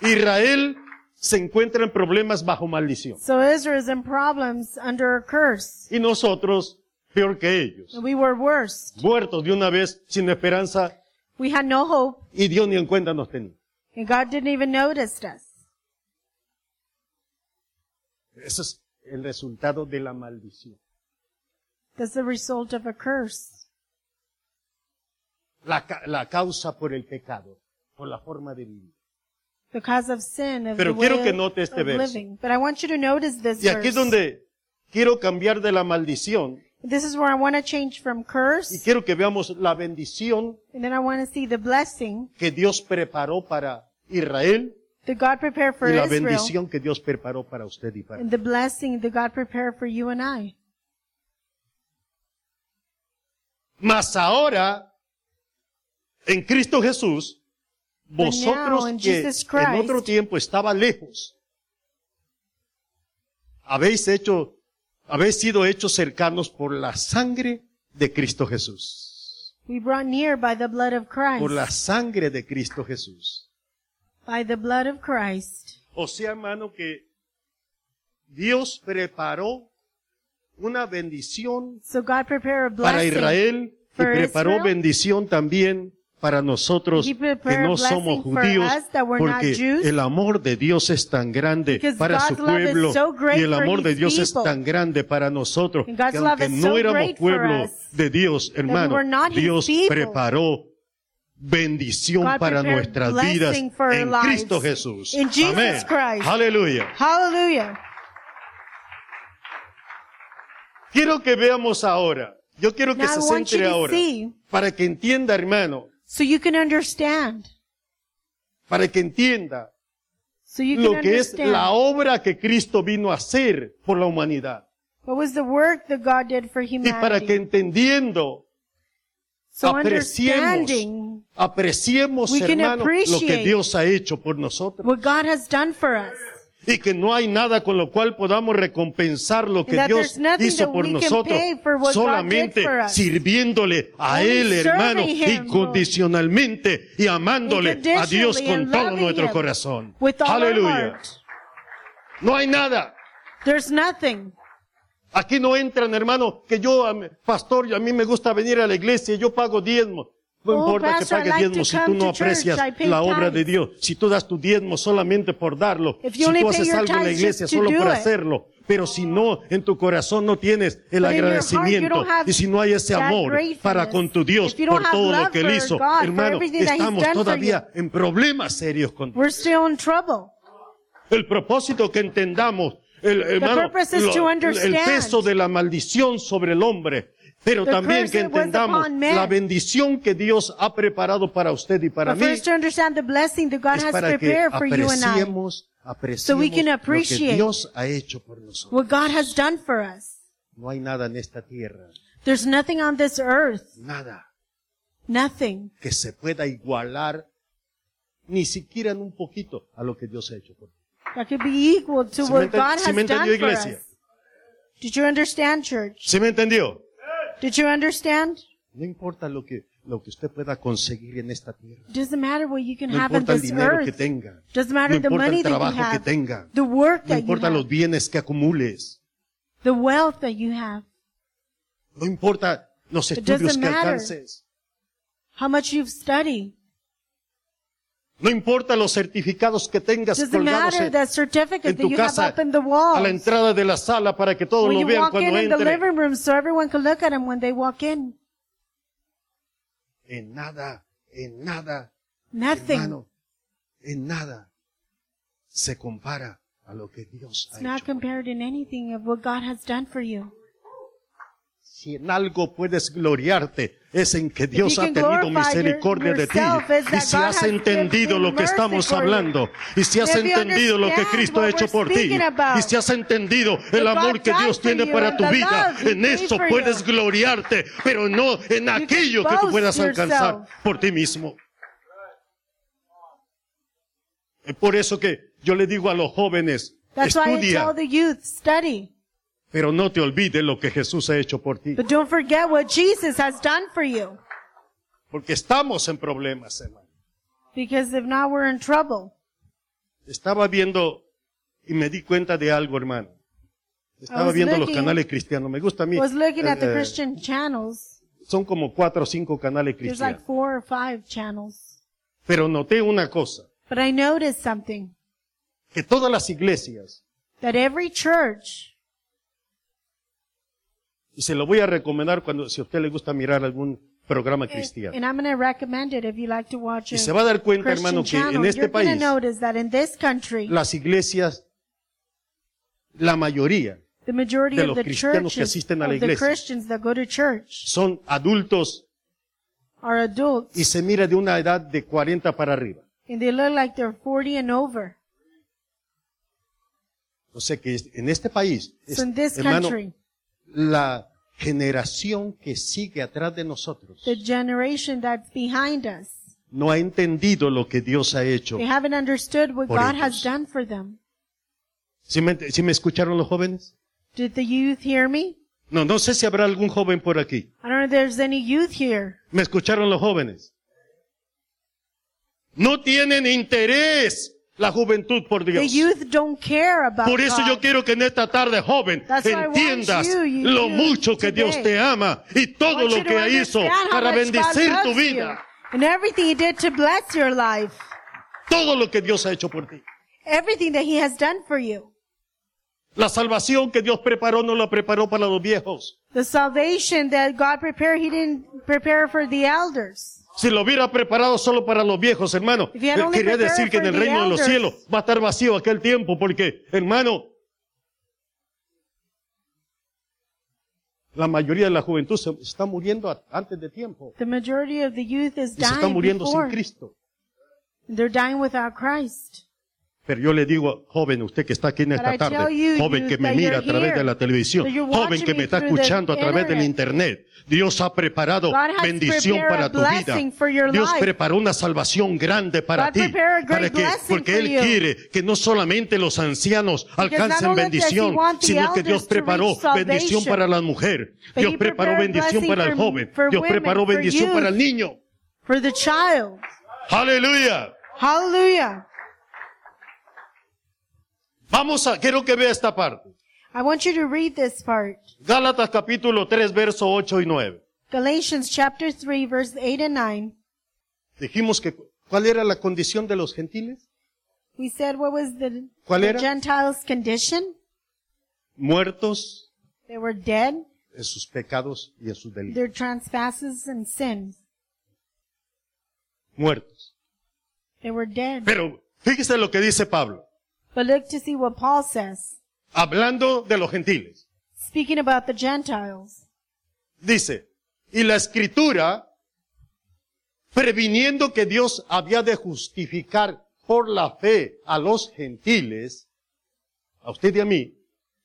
A: Israel se encuentra en problemas bajo maldición.
B: So Israel is in problems under a curse.
A: Y nosotros, peor que ellos.
B: And we were worse.
A: Muertos de una vez, sin esperanza,
B: We had no hope,
A: y Dios ni en cuenta nos tenía.
B: and God didn't even notice us.
A: Eso es el resultado de la maldición.
B: That's the result of a curse.
A: La, la causa por el pecado, por la forma de vivir.
B: Because of sin, of
A: Pero
B: the
A: quiero
B: way
A: que note este verso.
B: living. But I want you to notice this
A: Y aquí es
B: verse.
A: donde quiero cambiar de la maldición
B: This is where I want to change from
A: y
B: curse,
A: quiero que veamos la bendición
B: and then I want to see the blessing
A: que Dios preparó para Israel
B: that God prepared for
A: y la
B: Israel,
A: bendición que Dios preparó para usted y para mí.
B: and the blessing that God prepared for you and I.
A: Mas ahora, en Cristo Jesús,
B: now,
A: vosotros
B: in
A: que
B: Jesus
A: en
B: Christ,
A: otro tiempo estaba lejos, habéis hecho, habéis sido hechos cercanos por la sangre de Cristo Jesús.
B: We brought near by the blood of Christ.
A: Por la sangre de Cristo Jesús.
B: By the blood of Christ.
A: O sea, hermano, que Dios preparó una bendición
B: So God prepared a
A: para
B: blessing
A: Israel y preparó
B: Israel.
A: bendición también para nosotros que no somos judíos, porque
B: Jews.
A: el amor de Dios es tan grande para su pueblo
B: so
A: y el amor de Dios es tan grande para nosotros que aunque
B: is
A: no
B: so
A: éramos pueblo de Dios, hermano, Dios preparó bendición
B: God
A: para nuestras vidas en. Cristo Jesús. Amén. Aleluya.
B: Hallelujah.
A: Quiero que veamos ahora. Yo quiero que
B: Now I
A: se
B: want you
A: centre
B: to
A: ahora.
B: see
A: Para que entienda, hermano,
B: so you can understand.
A: para que entienda
B: So you can
A: lo que es
B: understand.
A: la obra que Cristo vino a hacer por la humanidad.
B: What was the work that God did for
A: Y para que
B: humanity?
A: entendiendo,
B: So
A: apreciemos, apreciemos,
B: we can
A: hermano, lo que
B: appreciate
A: Dios ha hecho por nosotros.
B: what God has done for us.
A: Y que no hay nada con lo cual podamos recompensar lo que Dios hizo por nosotros, solamente sirviéndole a Él, hermano, incondicionalmente y amándole a Dios con todo nuestro corazón. Aleluya. No hay nada.
B: There's nothing.
A: Aquí no entran, hermano, que yo, pastor, a mí me gusta venir a la iglesia, yo pago diezmo. No
B: Oh,
A: importa
B: pastor,
A: que
B: like
A: diezmo si tú no aprecias la obra de. Dios. Si tú das tu diezmo solamente por darlo. Si tú haces algo en la iglesia solo por
B: it.
A: hacerlo. Pero si no, en tu corazón no tienes el
B: But
A: agradecimiento. Y si no hay ese amor para con tu Dios por todo lo que Él hizo,
B: God,
A: hermano, estamos todavía en problemas serios con
B: We're still in trouble.
A: el propósito que entendamos, el, hermano, lo- el peso de la maldición sobre el hombre, pero también que entendamos la bendición que Dios ha preparado para usted y para mí,
B: first to understand the blessing that God
A: es
B: has
A: para que
B: prepared for you and I.
A: apreciemos, apreciemos
B: we can
A: lo que
B: appreciate
A: Dios ha hecho por nosotros.
B: What God has done for us.
A: No hay nada en esta tierra,
B: There's nothing on this earth.
A: nada
B: Nothing.
A: que se pueda igualar ni siquiera en un poquito a lo que Dios ha hecho por ti.
B: That could be equal to
A: ¿Sí me
B: what God
A: sí
B: has
A: me
B: done
A: entendió,
B: for
A: iglesia?
B: us. Did you understand, church?
A: ¿Sí me entendió?
B: Did you understand?
A: No importa lo que, lo que usted pueda conseguir en esta tierra.
B: Doesn't matter what you can
A: No
B: have in
A: importa el
B: this
A: dinero que tenga.
B: Doesn't matter
A: No
B: the
A: importa
B: money
A: el
B: that you
A: trabajo que
B: have.
A: tenga.
B: The work
A: No
B: that you
A: importa los
B: have.
A: bienes que acumules.
B: The wealth that you have.
A: No importa los
B: It
A: estudios
B: doesn't
A: que
B: matter.
A: alcances.
B: How much you've studied.
A: No importa los certificados que tengas colgados en, en
B: that
A: tu casa
B: up in the
A: a la
B: walls.
A: entrada de la sala para que todos lo vean cuando
B: in the
A: entre.
B: living room so everyone can look at them when they walk in.
A: En nada, en nada,
B: Nothing.
A: hermano, en nada se compara a lo que Dios ha
B: It's not
A: hecho.
B: compared in anything of what God has done for you.
A: Si en algo puedes gloriarte, es en que Dios ha tenido misericordia de ti. Y si has entendido lo que estamos hablando, y si has entendido lo que Cristo ha hecho por ti, y si has entendido el amor que Dios tiene para tu vida, en eso puedes gloriarte, pero no en aquello que tú puedas alcanzar por ti mismo. Es por eso que yo le digo a los jóvenes,
B: That's why I
A: estudia, pero no te olvides lo que Jesús ha hecho por ti.
B: But don't forget what Jesus has done for you.
A: Porque estamos en problemas, hermano.
B: Because if not, we're in trouble.
A: Estaba viendo y me di cuenta de algo, hermano. Estaba viendo los
B: looking-
A: canales cristianos. Me gusta a mí.
B: I was looking at
A: eh,
B: the
A: eh,
B: Christian channels.
A: son como cuatro o cinco canales
B: There's like
A: cristianos.
B: four or five channels.
A: Pero noté una cosa,
B: But I noticed something.
A: que todas las iglesias,
B: That every church,
A: y se lo voy a recomendar cuando, si a usted le gusta mirar algún programa cristiano,
B: and like
A: y se va a dar cuenta,
B: Christian
A: hermano, que
B: channel,
A: en este país,
B: country,
A: las iglesias, la mayoría, de los cristianos que asisten a la iglesia. Son adultos y se mira de una edad de 40 para arriba.
B: like they're 40 and over.
A: O sea que en este país,
B: So
A: hermano,
B: country,
A: la generación que sigue atrás de nosotros
B: the generation that's behind us,
A: no ha entendido lo que Dios ha hecho.
B: they haven't understood what
A: Por
B: God
A: ellos.
B: has done for them.
A: ¿Sí me, sí me escucharon los jóvenes?
B: Did the youth hear me?
A: No, no sé si habrá algún joven por aquí.
B: I don't know if there's any youth here.
A: ¿Me escucharon los jóvenes? No tienen interés la juventud por
B: The
A: Dios.
B: youth don't care about
A: Por eso
B: God.
A: yo quiero que en esta tarde, joven,
B: That's
A: entiendas
B: you, you
A: lo mucho que Dios
B: today.
A: te ama y todo lo que hizo para bendecir tu vida.
B: And everything He did to bless your life.
A: Todo lo que Dios ha hecho por ti.
B: Everything that He has done for you.
A: La salvación que Dios preparó no la preparó para los viejos.
B: The salvation that God prepared, He didn't prepare for the elders.
A: Si lo hubiera preparado solo para los viejos, hermano, eh, quería decir que en el reino de los cielos va a estar vacío aquel tiempo, porque, hermano, la mayoría de la juventud se está muriendo antes de tiempo
B: The majority of the youth is
A: y se está
B: dying
A: muriendo sin. Cristo.
B: They're dying without Christ.
A: Pero yo le digo, joven, usted que está aquí en esta tarde,
B: you,
A: joven que me
B: that
A: mira a través de la televisión, joven que me está escuchando a través del
B: internet.
A: Dios ha preparado bendición para tu vida. Dios preparó una salvación grande para
B: God
A: ti, para que, porque Él quiere que no solamente los ancianos alcancen bendición, sino que Dios preparó bendición para la mujer, Dios preparó bendición para el joven, Dios preparó bendición para el niño.
B: Child.
A: Aleluya. Vamos a, quiero que vea esta parte.
B: I want you to read this part.
A: Gálatas capítulo 3, verso 8 y 9.
B: Galatians chapter 3 verse 8 and 9.
A: Dijimos que, ¿cuál era la condición de los gentiles?
B: We said what was the,
A: ¿Cuál
B: the
A: era?
B: Gentiles' condition?
A: Muertos
B: They were dead,
A: en sus pecados y en sus delitos.
B: their trespasses and sins.
A: Muertos.
B: They were dead.
A: Pero fíjese lo que dice Pablo,
B: But look to see what Paul says.
A: hablando de los gentiles.
B: Speaking about the Gentiles.
A: Dice, y la escritura, previniendo que Dios había de justificar por la fe a los gentiles, a usted y a mí,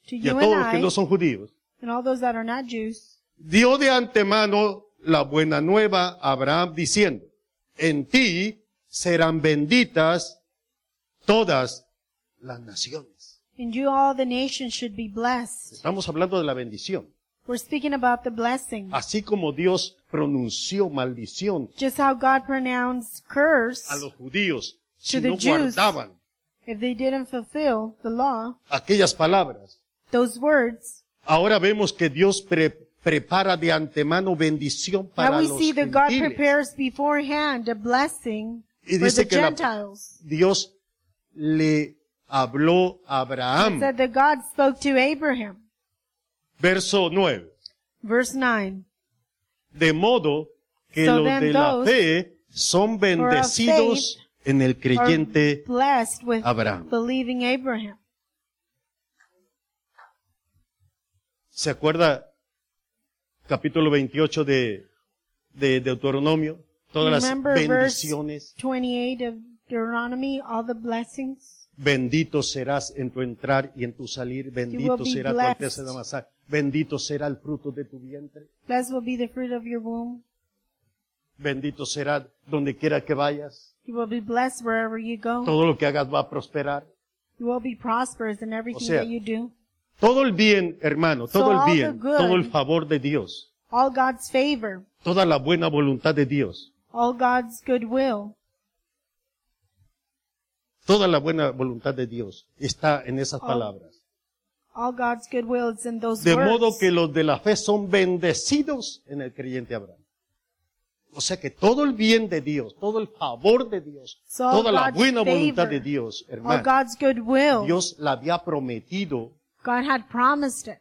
B: To
A: y a todos
B: and
A: los que
B: I,
A: no son judíos,
B: and all those that are not Jews,
A: dio de antemano la buena nueva a Abraham diciendo, en ti serán benditas todas las naciones.
B: in you all the nations should be blessed.
A: Estamos hablando de la bendición.
B: We're speaking about the blessing.
A: Así como Dios pronunció maldición
B: Just how God pronounced curse
A: a los judíos si
B: To the
A: no
B: Jews.
A: guardaban
B: if they didn't fulfill the law,
A: aquellas palabras.
B: those words.
A: Ahora vemos que Dios pre- prepara de antemano bendición para
B: Now we
A: los
B: see that God
A: gentiles.
B: prepares beforehand a blessing
A: Y
B: for
A: dice
B: the
A: que la-
B: Gentiles.
A: Dios le habló a
B: It
A: Abraham.
B: said that God spoke to Abraham.
A: Verso 9.
B: Verse 9.
A: De modo que
B: So
A: los de la fe son bendecidos en el creyente
B: blessed with
A: Abraham.
B: believing Abraham.
A: ¿Se acuerda capítulo 28 de, de Deuteronomio? Todas las
B: Remember verse
A: bendiciones.
B: 28 of Deuteronomy, all the blessings.
A: Bendito serás en tu entrar y en tu salir. Bendito
B: be
A: será tu alteza de amasar. Bendito será el fruto de tu vientre.
B: Blessed will be the fruit of your womb.
A: Bendito será donde quiera que vayas.
B: You will be blessed wherever you go.
A: Todo lo que hagas va a prosperar.
B: You will be prosperous in everything
A: sea,
B: that you do.
A: Todo el bien, hermano, todo
B: So
A: el bien,
B: good.
A: todo el favor de Dios,
B: All God's favor,
A: toda la buena voluntad de Dios,
B: all God's goodwill,
A: toda la buena voluntad de Dios está en esas
B: Oh.
A: palabras.
B: all God's goodwill is in those
A: De
B: words.
A: modo que los de la fe son bendecidos en el creyente Abraham. O sea que todo el bien de Dios, todo el favor de Dios,
B: So all
A: toda la
B: God's
A: buena voluntad
B: favor,
A: de Dios,
B: all
A: hermano,
B: God's
A: Dios la había prometido
B: God had promised it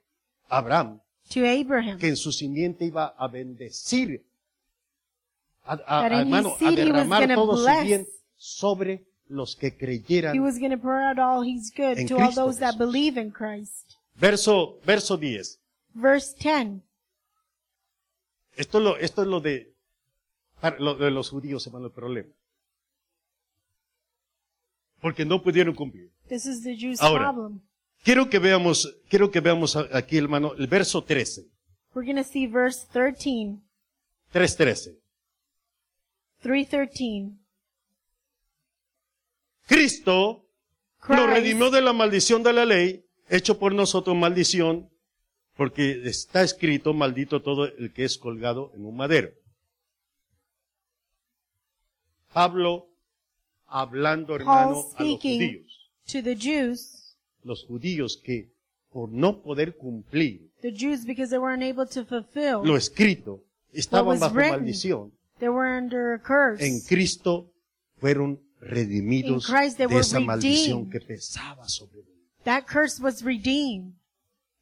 A: a Abraham
B: to Abraham.
A: que en su simiente iba a bendecir, a, a-
B: his
A: hermano, a derramar todo su bien sobre los que
B: He
A: creyeran.
B: was going to pour out all He's good
A: En
B: to all
A: Cristo
B: those that
A: Jesús.
B: believe in Christ.
A: Verso, verso 10.
B: Verse 10.
A: Esto es lo, esto es lo de, para- lo de los judíos, hermano, el problema. Porque no pudieron cumplir.
B: This is the Jews'
A: Ahora.
B: problem.
A: Quiero que veamos, quiero que veamos a- aquí, hermano, el verso 13.
B: We're going to see verse 13,
A: 3.13.
B: 313.
A: Cristo nos
B: Christ
A: redimió de la maldición de la ley, hecho por nosotros maldición, porque está escrito, maldito todo el que es colgado en un madero. Pablo hablando, hermano, a los judíos.
B: to the Jews,
A: Los judíos que, por no poder cumplir
B: the Jews because they weren't able to fulfill
A: lo escrito, estaban bajo
B: written.
A: maldición.
B: They were under a curse.
A: En Cristo fueron redimidos de esa maldición que pesaba sobre ellos.
B: That curse was redeemed.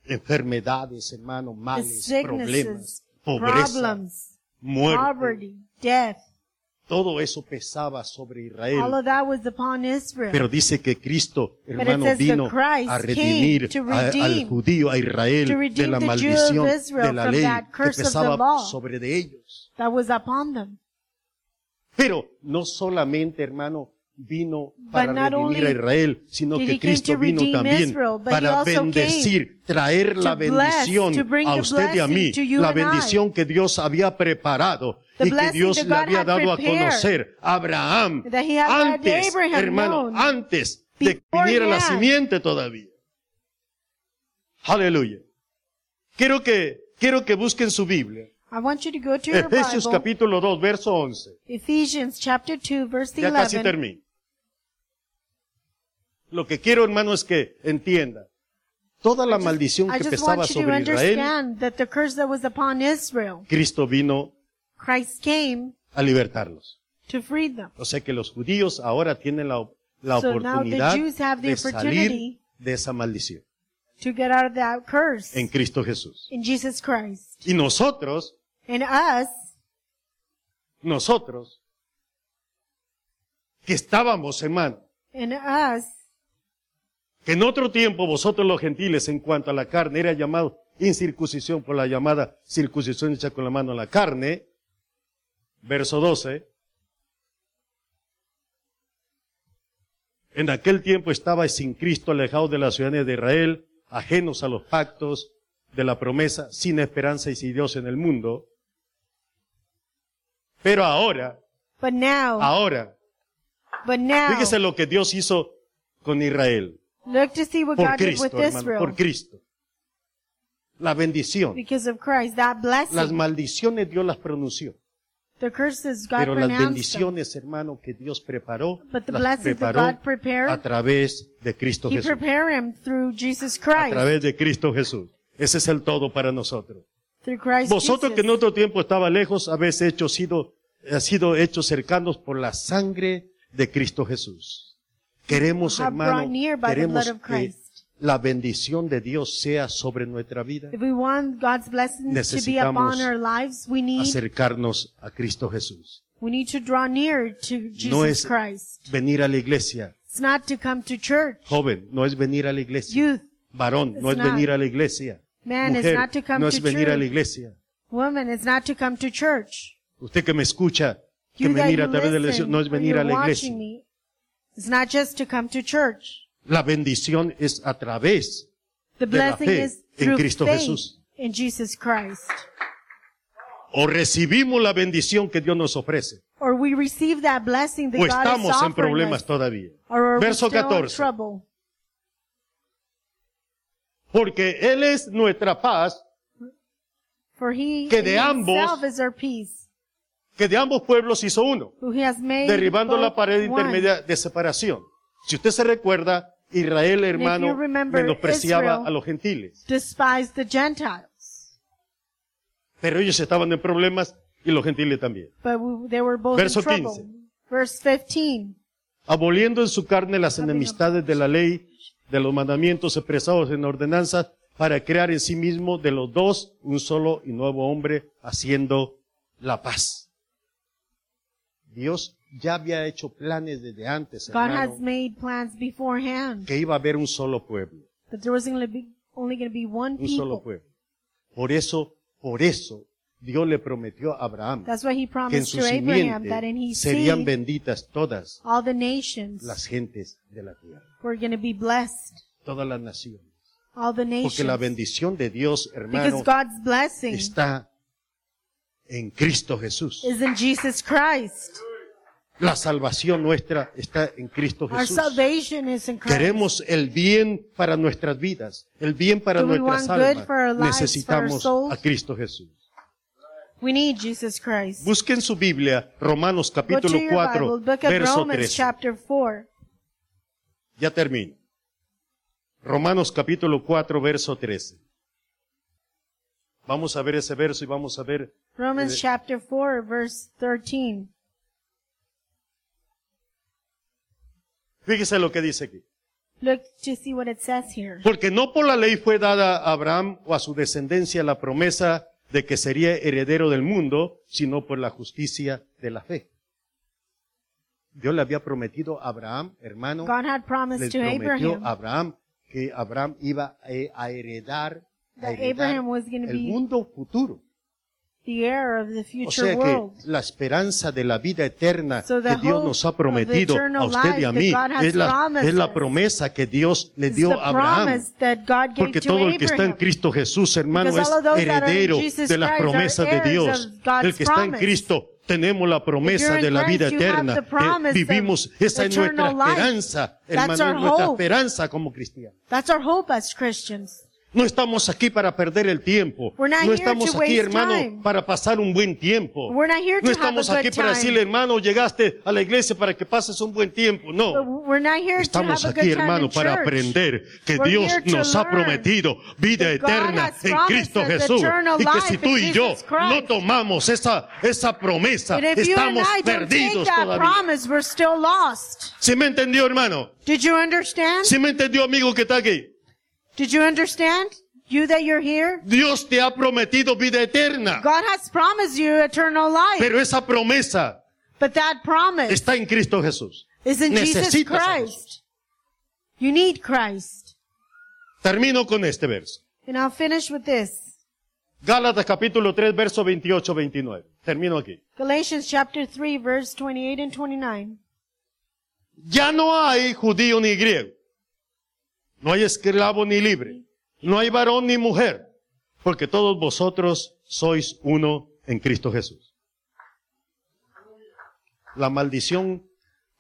A: Enfermedades, hermano, males, problemas, pobreza,
B: problems,
A: muerte.
B: poverty, death.
A: Todo eso pesaba sobre Israel.
B: All of that was upon Israel.
A: Pero dice que Cristo, hermano, vino a redimir a- al judío, a Israel, de la maldición de la ley que pesaba sobre de ellos.
B: that was upon them.
A: Pero no solamente, hermano, vino para redimir a Israel, sino que Cristo
B: to
A: vino también
B: Israel,
A: para bendecir, traer la
B: bless,
A: bendición a usted y a mí, la bendición que Dios había preparado y que Dios le había dado a conocer a Abraham antes,
B: Abraham
A: hermano, antes de que viniera la simiente todavía. Aleluya. Quiero que, quiero que busquen su Biblia.
B: I want you to go to your
A: Efesios
B: Bible.
A: capítulo 2, verso 11.
B: Ephesians chapter 2 verse
A: Ya casi
B: 11.
A: termino. Lo que quiero, hermano, es que entienda. Toda la maldición
B: I
A: que
B: just
A: pesaba sobre Israel,
B: Israel,
A: Cristo vino
B: Christ came
A: a libertarlos.
B: to free them.
A: O sea que los judíos ahora tienen la, la
B: So
A: oportunidad de salir de esa maldición
B: to get out of that curse
A: en Cristo Jesús.
B: in Jesus Christ.
A: Y nosotros,
B: And us,
A: nosotros, que estábamos, hermano,
B: and us,
A: que en otro tiempo vosotros los gentiles en cuanto a la carne era llamado incircuncisión por la llamada circuncisión hecha con la mano en la carne, verso 12, en aquel tiempo estabais sin Cristo alejados de la ciudadanía de Israel, ajenos a los pactos de la promesa, sin esperanza y sin Dios en el mundo. Pero ahora,
B: but now,
A: ahora,
B: but now,
A: fíjese lo que Dios hizo con Israel.
B: look to see what
A: por
B: God did with
A: Cristo, hermano,
B: Israel.
A: por Cristo. La bendición.
B: Because of Christ, that
A: Las
B: blessing,
A: maldiciones Dios las pronunció,
B: the curses God
A: pero las
B: pronounced them.
A: bendiciones, hermano, que Dios preparó,
B: But the
A: las preparó
B: prepared,
A: a través de Cristo Jesús.
B: him through Jesus
A: A
B: Christ,
A: través de Cristo Jesús. Ese es el todo para nosotros. Vosotros que en otro tiempo estaba lejos, habéis hecho sido, ha sido hechos cercanos por la sangre de Cristo Jesús. Queremos, hermano, queremos que la bendición de Dios sea sobre nuestra vida.
B: If we want God's blessings to be
A: Necesitamos
B: upon our lives, we need
A: acercarnos a Cristo Jesús.
B: we need to draw near to Jesus
A: No es
B: Christ.
A: venir a la iglesia.
B: It's not to come to church.
A: Joven, no es venir a la iglesia.
B: Youth,
A: Varón, no es venir a la iglesia.
B: Man,
A: Mujer,
B: not to come
A: no es
B: to
A: venir a la
B: church.
A: iglesia.
B: woman, it's not to come to church.
A: Usted que me escucha, que
B: You
A: me mira a través de la no es venir a la iglesia.
B: me, it's not just to come to church.
A: La bendición es a través
B: The
A: de la
B: blessing
A: fe
B: is
A: en Cristo Jesús.
B: in Jesus Christ.
A: o recibimos la bendición que Dios nos ofrece
B: Or we receive that blessing that
A: o
B: God is
A: estamos en
B: offering
A: problemas
B: us.
A: todavía.
B: Or are we
A: Verso
B: still in
A: 14. Porque Él es nuestra paz,
B: For he
A: Que de ambos-
B: is our peace,
A: que de ambos pueblos hizo uno, derribando la pared
B: one.
A: intermedia de separación. Si usted se recuerda, Israel, hermano, menospreciaba
B: Israel-
A: a los gentiles.
B: The Gentiles.
A: Pero ellos estaban en problemas y los gentiles también.
B: But they were both
A: Verso
B: in trouble.
A: 15.
B: Verse 15.
A: Aboliendo en su carne las enemistades de la ley, de los mandamientos expresados en ordenanzas, para crear en sí mismo de los dos un solo y nuevo hombre, haciendo la paz. Dios ya había hecho planes desde antes,
B: God
A: hermano,
B: has made plans beforehand
A: que iba a haber un solo pueblo,
B: that there was only, be, only going to be one
A: un solo pueblo. Por eso, por eso, Dios le prometió a Abraham
B: That's why he
A: que en
B: promised
A: su
B: to Abraham that in
A: simiente
B: his
A: serían benditas todas
B: all the nations
A: las gentes de la tierra,
B: were going to be blessed.
A: todas las naciones.
B: All the
A: Porque la bendición de Dios, hermano,
B: Because God's blessing
A: está en Cristo Jesús.
B: is in Jesus Christ.
A: La salvación nuestra está en Cristo
B: Our
A: Jesús.
B: salvation is in Christ.
A: Queremos el bien para nuestras vidas, el bien para nuestras almas. Necesitamos
B: for our souls?
A: a Cristo Jesús.
B: We need Jesus Christ.
A: Busquen su Biblia, Romanos capítulo
B: your
A: 4,
B: Bible,
A: verso
B: Romans
A: 13.
B: chapter 4.
A: Ya termino. Romanos capítulo 4, verso 13. Vamos a ver ese verso y vamos a ver
B: Romans
A: Eh,
B: chapter 4, verse 13.
A: Fíjese lo que dice aquí.
B: Look to see what it says here.
A: Porque no por la ley fue dada a Abraham o a su descendencia la promesa de que sería heredero del mundo, sino por la justicia de la fe. Dios le había prometido a Abraham, hermano,
B: God had promised to
A: prometió
B: Abraham
A: a Abraham que Abraham iba a, heredar, a heredar
B: Abraham was
A: el mundo futuro.
B: The heir of the
A: O
B: future
A: sea que
B: world.
A: la esperanza de la vida eterna
B: So
A: que Dios nos ha prometido a
B: eternal
A: usted y a
B: life
A: mí
B: that God has
A: es la,
B: promised
A: es la
B: us.
A: promesa que Dios le dio
B: the
A: a Abraham.
B: promise that God gave
A: Porque
B: to
A: todo el que está en
B: Abraham.
A: Cristo Jesús, hermano,
B: Because
A: es heredero
B: Jesus
A: de las promesas de Dios. El que está en. Cristo, tenemos la promesa de la vida eterna. Eh, vivimos, esa es nuestra esperanza, hermano, nuestra
B: hope.
A: esperanza como cristianos.
B: That's our hope as Christians.
A: No estamos aquí para perder el tiempo. No estamos aquí, hermano,
B: time.
A: para pasar un buen tiempo. No estamos aquí para decirle, hermano, llegaste a la iglesia para que pases un buen tiempo. No. Estamos aquí, hermano, para aprender que
B: We're
A: Dios nos ha prometido vida eterna en Cristo Jesús. Y que si tú y yo no tomamos esa, esa promesa, estamos perdidos todavía.
B: promise.
A: ¿Sí me entendió, hermano?
B: Did you understand?
A: ¿Sí me entendió, amigo que está aquí?
B: Did you understand? You that you're here?
A: Dios te ha prometido vida eterna.
B: God has promised you eternal life.
A: Pero esa promesa
B: But that promise
A: está en Cristo Jesús.
B: is in Jesus
A: Necesitas a
B: Christ. You need Christ.
A: Termino con este verso.
B: And I'll finish with this.
A: Gálatas capítulo 3, verso 28-29. Termino aquí.
B: Galatians chapter 3 verse 28 and 29.
A: Ya no hay judío ni griego. No hay esclavo ni libre. No hay varón ni mujer. Porque todos vosotros sois uno en Cristo Jesús. La maldición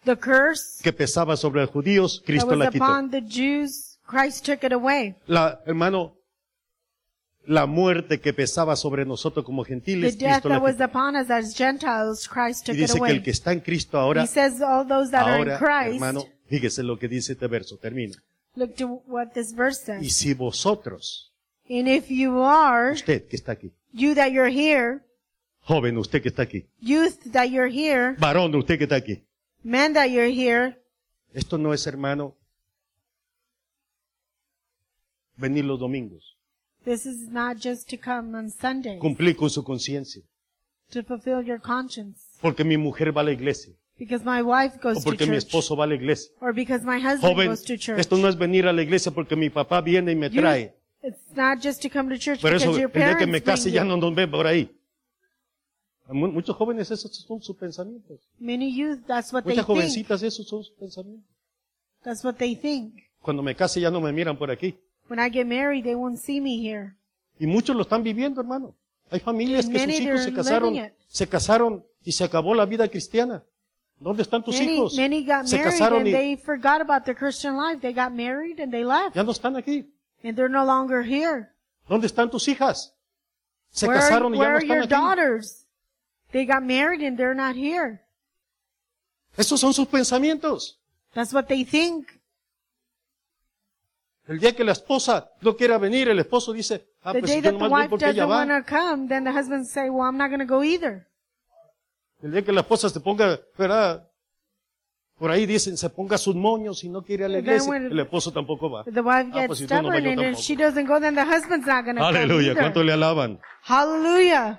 B: The curse
A: que pesaba sobre los judíos, Cristo la quitó.
B: the Jews, took it away.
A: La, hermano, la muerte que pesaba sobre nosotros como
B: The
A: gentiles,
B: death
A: Cristo la quitó.
B: upon us as Gentiles, Christ
A: Y
B: took it
A: dice que el
B: away.
A: que está en Cristo ahora,
B: says
A: ahora,
B: Christ,
A: hermano, fíjese lo que dice este verso, termina.
B: Look to what this verse
A: Y
B: says.
A: si vosotros,
B: And if you are,
A: usted que está aquí,
B: you that you're here,
A: joven, usted que está aquí,
B: youth that you're here,
A: varón, usted que está aquí,
B: men that you're here,
A: esto no es, hermano, venir los domingos,
B: this is not just to come on Sunday
A: cumplir con su conciencia,
B: to fulfill your conscience.
A: porque mi mujer va a la iglesia,
B: Because my wife
A: o
B: goes to
A: porque mi
B: church.
A: esposo va a la iglesia.
B: Or because my husband
A: Joven,
B: goes to church.
A: esto no es venir a la iglesia porque mi papá viene y me
B: You-
A: trae.
B: It's not just to come to church
A: Por eso,
B: your
A: el día que me case ya no nos ve por ahí. Mu- Muchos jóvenes esos son sus pensamientos.
B: Many youth, that's what they
A: Muchas
B: think.
A: jovencitas esos son sus pensamientos.
B: That's what they think.
A: Cuando me case ya no me miran por aquí.
B: When I get married, they won't see me here.
A: Y muchos lo están viviendo, hermano. Hay familias que sus hijos se casaron, se casaron y se acabó la vida cristiana. ¿Dónde están tus
B: Many,
A: hijos?
B: many got
A: Se
B: married
A: casaron
B: and
A: y
B: they forgot about their Christian life. They got married and they left.
A: ya no están aquí.
B: And they're no longer here.
A: ¿Dónde están tus hijas? Se
B: where
A: casaron
B: are,
A: y ya
B: where
A: no
B: are
A: están
B: your
A: aquí.
B: daughters? They got married and they're not here.
A: Esos son sus pensamientos.
B: That's what they think.
A: El día que la esposa no quiera venir, el esposo dice, ah,
B: The
A: pues
B: day
A: yo
B: that the
A: nomás voy
B: wife
A: porque ella
B: doesn't
A: va.
B: want to come, then the husband say, well, I'm not going to go either.
A: El día que la esposa se ponga, ¿verdad? Por ahí dicen, se ponga sus moños y no quiere ir a la iglesia. El esposo tampoco va.
B: The wife
A: Ah,
B: gets
A: pues si no
B: and if
A: tampoco.
B: she doesn't go, then the husband's not going to
A: Aleluya. ¿cuánto le alaban?
B: Hallelujah.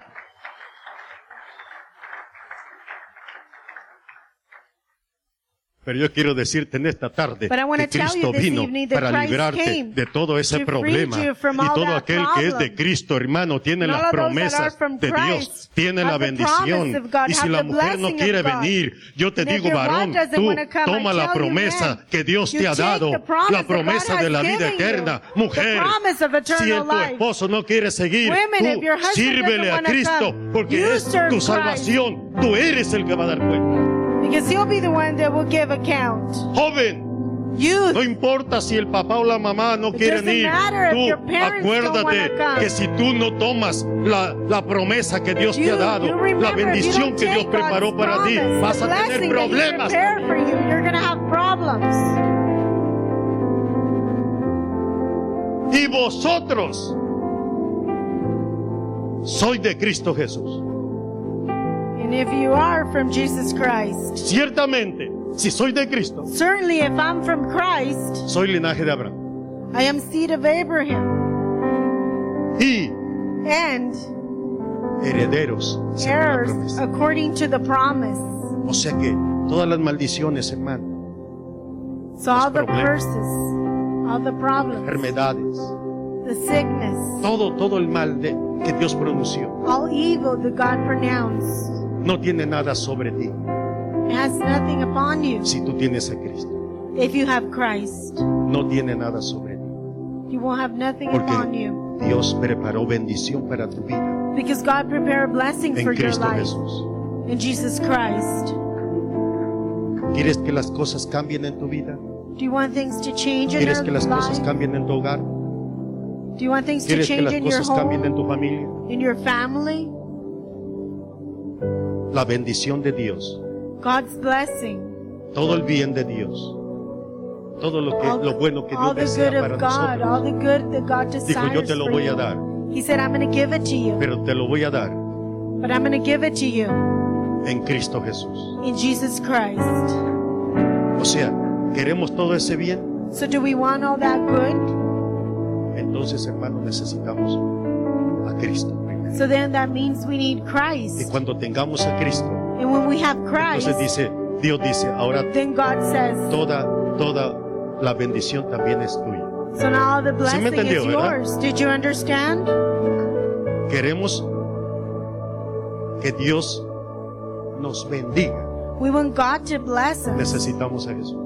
A: Pero yo quiero decirte en esta tarde que Cristo vino para librarte de todo ese problema. Y todo aquel que es de. Cristo, hermano, tiene las promesas de Dios, tiene la bendición. Y si la mujer no quiere venir, yo te digo, varón, tú toma la promesa que Dios te ha dado, la promesa de la vida eterna. Mujer, si tu esposo no quiere seguir, tú sírvele a Cristo, porque es tu salvación. Tú eres el que va a dar cuenta.
B: Because he'll be the one that will give account.
A: Joven,
B: Youth,
A: No importa si el papá o la mamá no
B: It
A: quieren ir. Tú acuérdate que si tú no tomas la, la promesa que Dios te ha dado, la bendición que Dios preparó
B: God's
A: para ti, vas a tener problemas.
B: you.
A: Y vosotros soy de Cristo Jesús.
B: And if you are from Jesus Christ,
A: Ciertamente, si soy de Cristo,
B: certainly if I'm from Christ,
A: soy linaje de Abraham.
B: I am seed of Abraham
A: Y
B: and
A: herederos
B: heirs according to the promise.
A: O sea que todas las maldiciones, hermano,
B: So all the curses, all the problems,
A: enfermedades,
B: the sickness,
A: todo, todo el mal de, que Dios pronunció,
B: all evil that God pronounced,
A: no tiene nada sobre ti
B: it has nothing upon you.
A: si tú tienes a Cristo.
B: If you have Christ,
A: No tiene nada sobre ti.
B: you won't have nothing upon
A: Porque
B: you.
A: Dios preparó bendición para tu vida
B: Because God prepared a blessing
A: en
B: for your
A: Cristo
B: life
A: Jesús.
B: in Jesus Christ.
A: ¿Quieres que las cosas cambien en tu vida?
B: Do you want things to change in
A: ¿Quieres
B: your
A: que las cosas cambien en tu hogar?
B: Do you want things to
A: ¿Quieres que
B: change
A: las
B: in your
A: cosas cambien en tu familia?
B: in your family?
A: La bendición de Dios,
B: God's blessing,
A: todo el bien de Dios, todo lo que
B: all,
A: lo bueno que Dios
B: the good
A: desea para
B: of God, all
A: nosotros.
B: the good that God
A: Dijo, yo te lo voy a dar,
B: He said, I'm going to give it to you,
A: pero te lo voy a dar
B: but I'm going to give it to you
A: en Cristo Jesús.
B: in Jesus Christ.
A: O sea, queremos todo ese bien,
B: So do we want all that good?
A: entonces hermano necesitamos a Cristo.
B: So then that means we need
A: Y
B: Christ.
A: cuando tengamos a Cristo,
B: And when we have
A: entonces
B: Christ,
A: dice, Dios dice, ahora
B: then God says,
A: toda, toda la bendición también es tuya.
B: so now all the
A: me
B: blessing
A: entendió,
B: is
A: ¿verdad?
B: yours. Did you understand?
A: Queremos que Dios nos bendiga.
B: We want God to bless us.
A: Necesitamos a Jesús.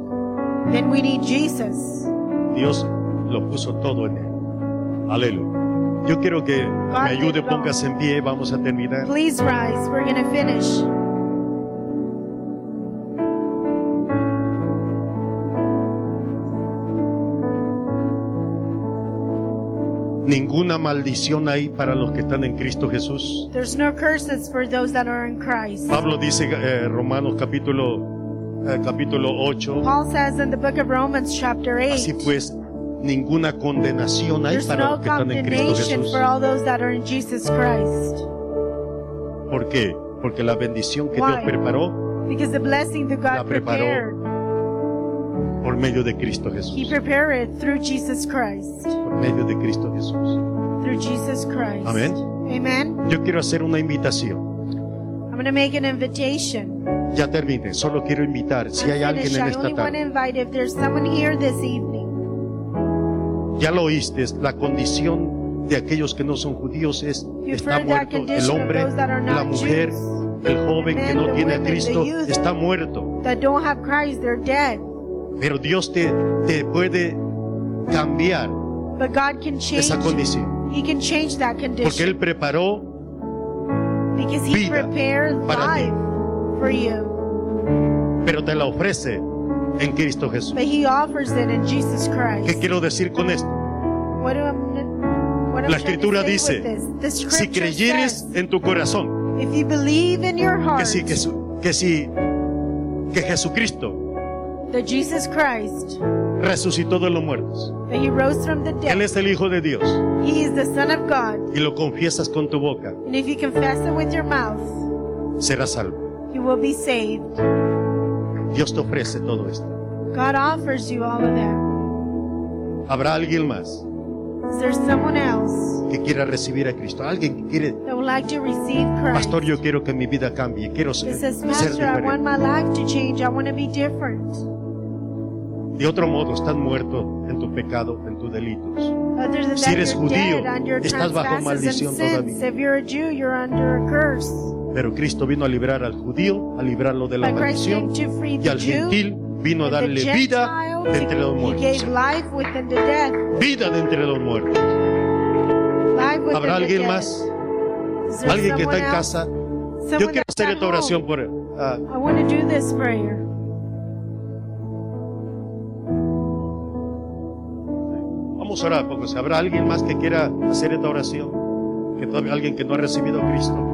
B: Then we need Jesus.
A: Dios lo puso todo en él. Aleluya. Yo quiero que me ayude, póngase en pie, vamos a terminar.
B: Please rise. We're going to finish.
A: Ninguna maldición hay para los que están en Cristo Jesús.
B: There's no curses for those that are in Christ.
A: Pablo dice eh, Romanos capítulo eh, capítulo 8,
B: Paul says in the book of Romans, chapter 8,
A: así pues ninguna condenación hay para los que están en Cristo Jesús. ¿Por qué? Porque la bendición que? Dios preparó
B: Because the blessing that
A: La
B: God
A: preparó
B: prepared,
A: por medio de Cristo
B: He
A: Jesús.
B: prepared it through Jesus Christ.
A: Por medio de Cristo Jesús.
B: Through Jesus Christ.
A: Amén.
B: Amen.
A: Yo quiero hacer una invitación.
B: I'm going to make an invitation.
A: Ya termine, solo quiero invitar si hay
B: I'm
A: alguien
B: finished.
A: en
B: I
A: esta
B: only want to
A: tarde.
B: invite if there's someone here this evening.
A: Ya lo oíste, la condición de aquellos que no son judíos es está muerto el hombre, la mujer, el joven que no tiene a Cristo está muerto. Pero Dios te, te puede cambiar
B: But God can change.
A: esa condición.
B: He can change that
A: Porque
B: condition
A: Él preparó
B: because He
A: vida
B: prepared
A: para ti.
B: life for you.
A: pero te la ofrece en Cristo Jesús.
B: But He offers it in Jesus
A: ¿Qué
B: Christ.
A: quiero decir con esto?
B: What do I'm, what I'm
A: La escritura dice,
B: with this? The
A: Si creyeres en tu corazón
B: if you believe in your
A: que
B: heart
A: si, que, que si que Jesucristo
B: that Jesus Christ,
A: resucitó de los muertos,
B: that He rose from the
A: Él
B: dead,
A: es el Hijo de Dios
B: He is the Son of God,
A: y lo confiesas con tu boca,
B: and if you confess it with your mouth,
A: serás salvo. Dios te ofrece todo esto.
B: God offers you all of that.
A: ¿Habrá alguien más
B: Is there someone else
A: que quiera recibir a Cristo? Alguien que quiere,
B: that would like to receive Christ?
A: Pastor, yo quiero que mi vida cambie, quiero ser,
B: says,
A: ser
B: Pastor, I want
A: diferente.
B: my life to change. I want to be different.
A: De otro modo, estás muerto en tu pecado, en tus delitos. Si eres judío, estás bajo maldición todavía.
B: If you're a Jew, you're under a curse.
A: Pero Cristo vino a librar al judío, a librarlo de la maldición, y al gentil vino a darle vida de entre los muertos. Vida de entre los muertos. ¿Habrá alguien más? Alguien que está en casa. Yo quiero hacer esta oración por... ah,
B: I want to do this prayer.
A: vamos a orar, porque si habrá alguien más que quiera hacer esta oración, que todavía alguien que no ha recibido a Cristo,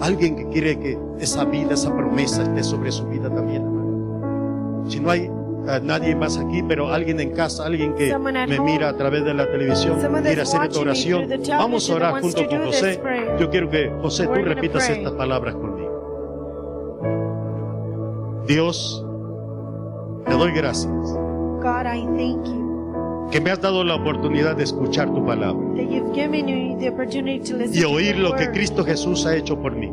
A: alguien que quiere que esa vida, esa promesa esté sobre su vida también. hermano. Si no hay eh, nadie más aquí, pero alguien en casa, alguien que me mira a través de la televisión, quiere hacer esta oración. Vamos a orar junto
B: to
A: con José. Yo quiero que José tú repitas estas palabras conmigo. Dios, te doy gracias
B: God, I thank you
A: que me has dado la oportunidad de escuchar tu palabra y oír lo que Cristo Jesús ha hecho por mí.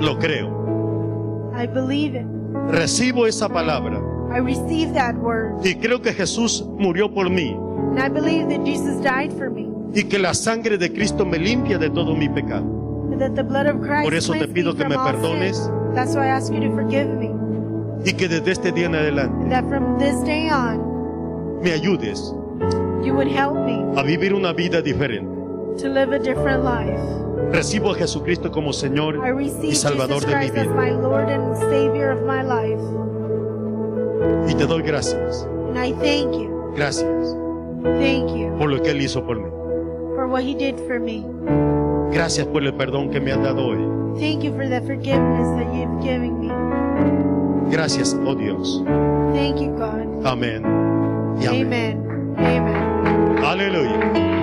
A: Lo creo.
B: I believe it.
A: Recibo esa palabra
B: I receive that word.
A: y creo que Jesús murió por mí
B: And I believe that Jesus died for me.
A: y que la sangre de Cristo me limpia de todo mi pecado.
B: And that the blood of Christ
A: Por eso te pido que me perdones.
B: sin. That's why I ask you to forgive me.
A: y que desde este día en adelante me ayudes
B: you would help me
A: a vivir una vida diferente.
B: to live a different life.
A: Recibo a Jesucristo como Señor
B: I
A: y Salvador
B: Jesus
A: de mi vida.
B: my Lord and Savior of my life.
A: Y te doy gracias,
B: And I thank you.
A: gracias
B: Thank you
A: por lo que Él hizo por mí.
B: for what He did for me.
A: Gracias por el perdón que me has dado hoy.
B: Thank you for the forgiveness that you've given me.
A: Gracias, oh Dios.
B: Thank you, God.
A: Amén. Y amén.
B: Amen. Amen.
A: Aleluya.